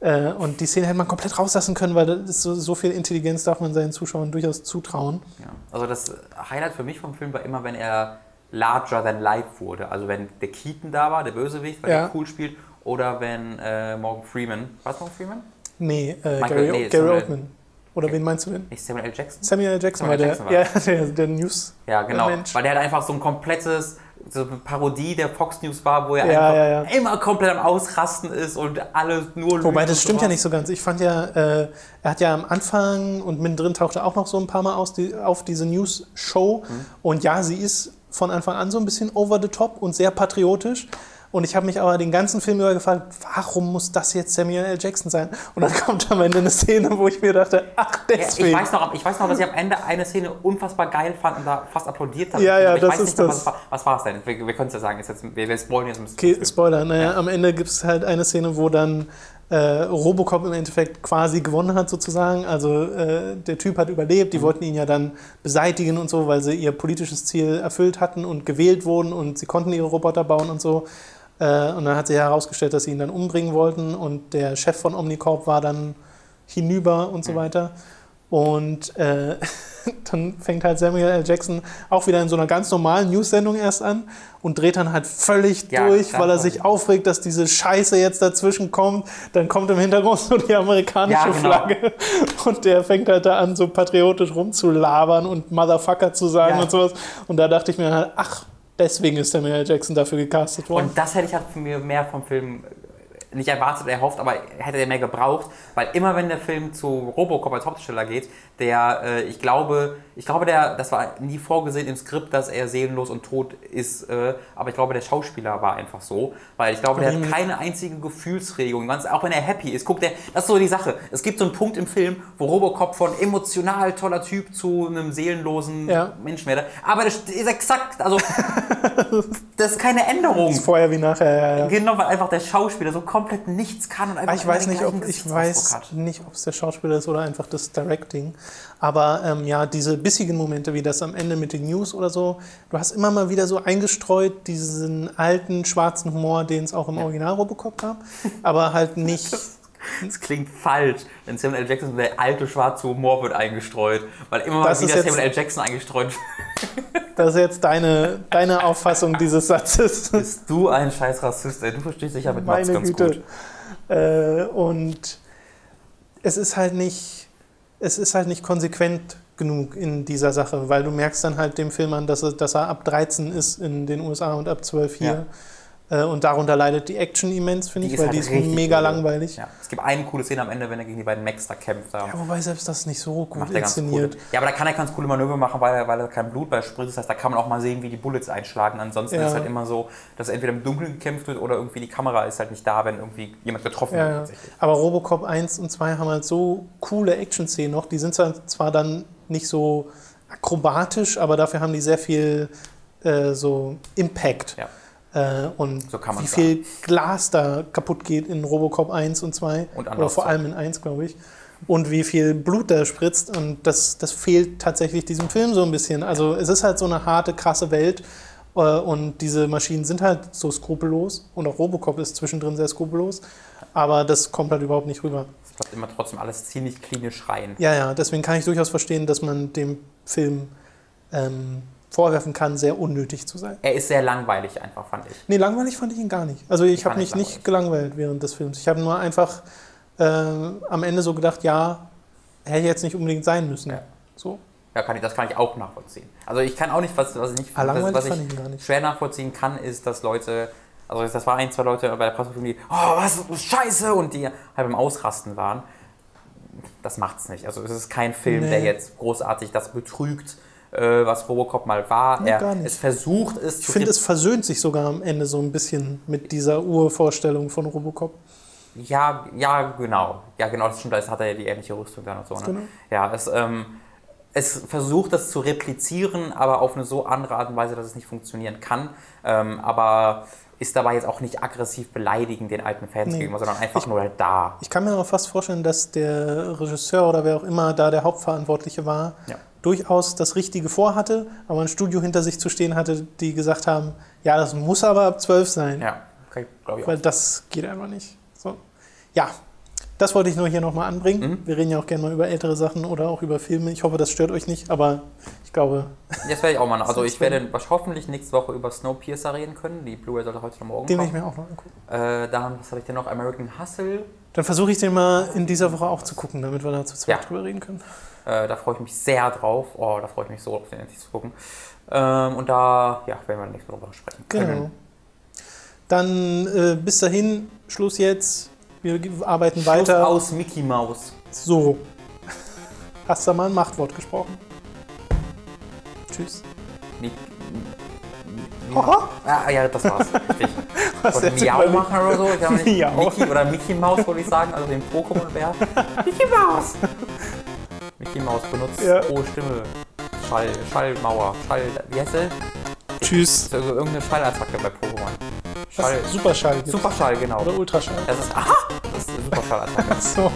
Äh, und die Szene hätte man komplett rauslassen können, weil so, so, viel Intelligenz darf man seinen Zuschauern durchaus zutrauen. Ja. Also das Highlight für mich vom Film war immer, wenn er larger than life wurde. Also wenn der Keaton da war, der Bösewicht, weil ja. er cool spielt, oder wenn äh, Morgan Freeman, was Morgan Freeman? Nee, äh, Michael, Gary, nee, Gary Oldman. Oder wen meinst du denn? Nicht Samuel L. Jackson? Samuel L. Jackson, Samuel war, der, Jackson war. Ja, der, der News. Ja, genau. Mensch. Weil der hat einfach so ein komplettes so eine Parodie der Fox News war, wo er Ja, einfach ja, immer komplett am Ausrasten ist und alle nur Wobei, das stimmt ja nicht so ganz. Ich fand ja, äh, er hat ja am Anfang und mittendrin tauchte auch noch so ein paar Mal aus, die, auf diese News-Show. Mhm. Und ja, sie ist von Anfang an so ein bisschen over the top und sehr patriotisch. Und ich habe mich aber den ganzen Film über gefragt, warum muss das jetzt Samuel L. Jackson sein? Und dann kommt am Ende eine Szene, wo ich mir dachte, ach, Ja, deswegen. ich, weiß noch, ich weiß noch, dass ich am Ende eine Szene unfassbar geil fand und da fast applaudiert habe. Ja, ja, ich das weiß ist nicht das. Was, war- was war es denn? Wir, wir können es ja sagen. Jetzt, wir, wir spoilern jetzt ein bisschen. Okay, Spoiler. Naja, am Ende gibt es halt eine Szene, wo dann äh, Robocop im Endeffekt quasi gewonnen hat, sozusagen. Also äh, der Typ hat überlebt, die wollten ihn ja dann beseitigen und so, weil sie ihr politisches Ziel erfüllt hatten und gewählt wurden und sie konnten ihre Roboter bauen und so. Äh, und dann hat sich herausgestellt, dass sie ihn dann umbringen wollten und der Chef von Omnicorp war dann hinüber und so weiter. Und äh, dann fängt halt Samuel L. Jackson auch wieder in so einer ganz normalen News-Sendung erst an und dreht dann halt völlig Ja, durch, weil er sich aufregt, dass diese Scheiße jetzt dazwischen kommt. Dann kommt im Hintergrund so die amerikanische Ja, genau. Flagge und der fängt halt da an, so patriotisch rumzulabern und Motherfucker zu sagen Ja. und sowas. Und da dachte ich mir halt, ach, deswegen ist Samuel. Jackson dafür gecastet worden. Und das hätte ich halt von mir mehr vom Film nicht erwartet, erhofft, aber hätte er mehr gebraucht, weil immer wenn der Film zu Robocop als Hauptdarsteller geht, der, äh, ich glaube, ich glaube, der, das war nie vorgesehen im Skript, dass er seelenlos und tot ist, äh, aber ich glaube, der Schauspieler war einfach so, weil ich glaube, der hat keine einzige Gefühlsregung, ganz, auch wenn er happy ist. Guck, der, das ist so die Sache. Es gibt so einen Punkt im Film, wo Robocop von emotional toller Typ zu einem seelenlosen Ja. Menschen werde, aber das ist exakt, also das ist keine Änderung. Vorher wie nachher, ja, ja. Genau, weil einfach der Schauspieler so komplett nichts kann und einfach Ah, Ich weiß nicht, ob ich weiß nicht, ob es der Schauspieler ist oder einfach das Directing. Aber ähm, ja, diese bissigen Momente, wie das am Ende mit den News oder so, du hast immer mal wieder so eingestreut diesen alten schwarzen Humor, den es auch im Original Robocop gab, aber halt nicht. Das klingt falsch, wenn Samuel L. Jackson der alte schwarze Humor wird eingestreut, weil immer mal Das ist wieder Samuel L. Jackson eingestreut wird. Das ist jetzt deine, deine Auffassung dieses Satzes. Bist du ein scheiß Rassist, ey. Du verstehst dich ja mit Mats Meine ganz Güte. gut. Äh, und es ist halt nicht, es ist halt nicht konsequent genug in dieser Sache, weil du merkst dann halt dem Film an, dass er, dass er ab 13 ist in den USA und ab 12 hier. Äh, und darunter leidet die Action immens, finde ich, weil halt die ist mega langweilig. Ja. Es gibt eine coole Szene am Ende, wenn er gegen die beiden Max da kämpft. Da Ja, wobei selbst das nicht so gut macht er ganz coole. inszeniert. Ja, aber da kann er ganz coole Manöver machen, weil er, weil er kein Blut bei spritzt. Das heißt, da kann man auch mal sehen, wie die Bullets einschlagen. Ansonsten Ja. ist es halt immer so, dass entweder im Dunkeln gekämpft wird oder irgendwie die Kamera ist halt nicht da, wenn irgendwie jemand getroffen Ja, wird. Aber Robocop 1 und 2 haben halt so coole Action-Szenen noch. Die sind zwar- zwar dann nicht so akrobatisch, aber dafür haben die sehr viel äh, so Impact. Ja. Äh, und So wie viel Glas da kaputt geht in Robocop 1 und 2. Und oder vor allem in 1, glaube ich. Und wie viel Blut da spritzt. Und das, das fehlt tatsächlich diesem Film so ein bisschen. Also es ist halt so eine harte, krasse Welt. äh, Und diese Maschinen sind halt so skrupellos. Und auch Robocop ist zwischendrin sehr skrupellos. Aber das kommt halt überhaupt nicht rüber. Es bleibt immer trotzdem alles ziemlich klinisch rein. Ja, ja, deswegen kann ich durchaus verstehen, dass man dem Film ähm, vorwerfen kann, sehr unnötig zu sein. Er ist sehr langweilig einfach, fand ich. Nee, langweilig fand ich ihn gar nicht. Also ich habe fand mich ich nicht gelangweilt während des Films. Ich habe nur einfach äh, am Ende so gedacht, ja, hätte jetzt nicht unbedingt sein müssen. Ja. So. Ja, kann ich, das kann ich auch nachvollziehen. Also ich kann auch nicht, was, was ich nicht Ah, was, was ich ich schwer nachvollziehen kann, ist, dass Leute, also das war ein, zwei Leute bei der Presseverfügung, die, oh, was, Scheiße, und die halt im Ausrasten waren. Das macht's nicht. Also es ist kein Film, Nee. der jetzt großartig das betrügt, äh, was Robocop mal war. Nee, er. Es versucht es Ich zu finde, es versöhnt sich sogar am Ende so ein bisschen mit dieser Urvorstellung von Robocop. Ja, ja, genau. Ja, genau, das stimmt. Da hat er ja die ähnliche Rüstung dann und so. Ne? Genau. Ja, es, ähm, es versucht das zu replizieren, aber auf eine so andere Art und Weise, dass es nicht funktionieren kann. Ähm, aber ist dabei jetzt auch nicht aggressiv beleidigend den alten Fans Nee. gegenüber, sondern einfach nur halt da. Ich kann mir aber fast vorstellen, dass der Regisseur oder wer auch immer da der Hauptverantwortliche war, Ja. Durchaus das Richtige vorhatte, aber ein Studio hinter sich zu stehen hatte, die gesagt haben, ja, das muss aber ab 12 sein, Ja, okay, glaube ich auch. weil das geht einfach nicht. So. Ja, das wollte ich nur hier nochmal anbringen. Mhm. Wir reden ja auch gerne mal über ältere Sachen oder auch über Filme. Ich hoffe, das stört euch nicht, aber ich glaube, Jetzt werde ich auch mal. Also ich werde hoffentlich nächste Woche über Snowpiercer reden können. Die Blu-ray sollte heute oder morgen den will ich kommen. mir auch noch angucken. Äh, dann, was habe ich denn noch? American Hustle Dann versuche ich den mal in dieser Woche auch zu gucken, damit wir da zu zweit Ja. drüber reden können. Äh, da freue ich mich sehr drauf. Oh, da freue ich mich so drauf, den endlich zu gucken. Ähm, und da ja, werden wir nächste Woche sprechen können. Genau. Dann äh, bis dahin, Schluss jetzt. Wir arbeiten Schluss weiter. aus Mickey Mouse. So. Hast du mal ein Machtwort gesprochen? Tschüss. Mi Haha. ah, ja, das war's. Richtig. Was Wollte jetzt Miau machen oder so. Ich Miau. Mickey oder Mickey Mouse, wollte ich sagen, also den Pokémon-Bär. Mickey Mouse! Mickey Mouse benutzt Ja. hohe Stimme. Schall, Schallmauer, Schall, wie heißt der? Tschüss. Ist also irgendeine Schallattacke bei Pokémon. Schall? Superschall. gibt's. Superschall, genau. Oder Ultraschall. Das ist, aha, das ist eine Superschallattacke. So.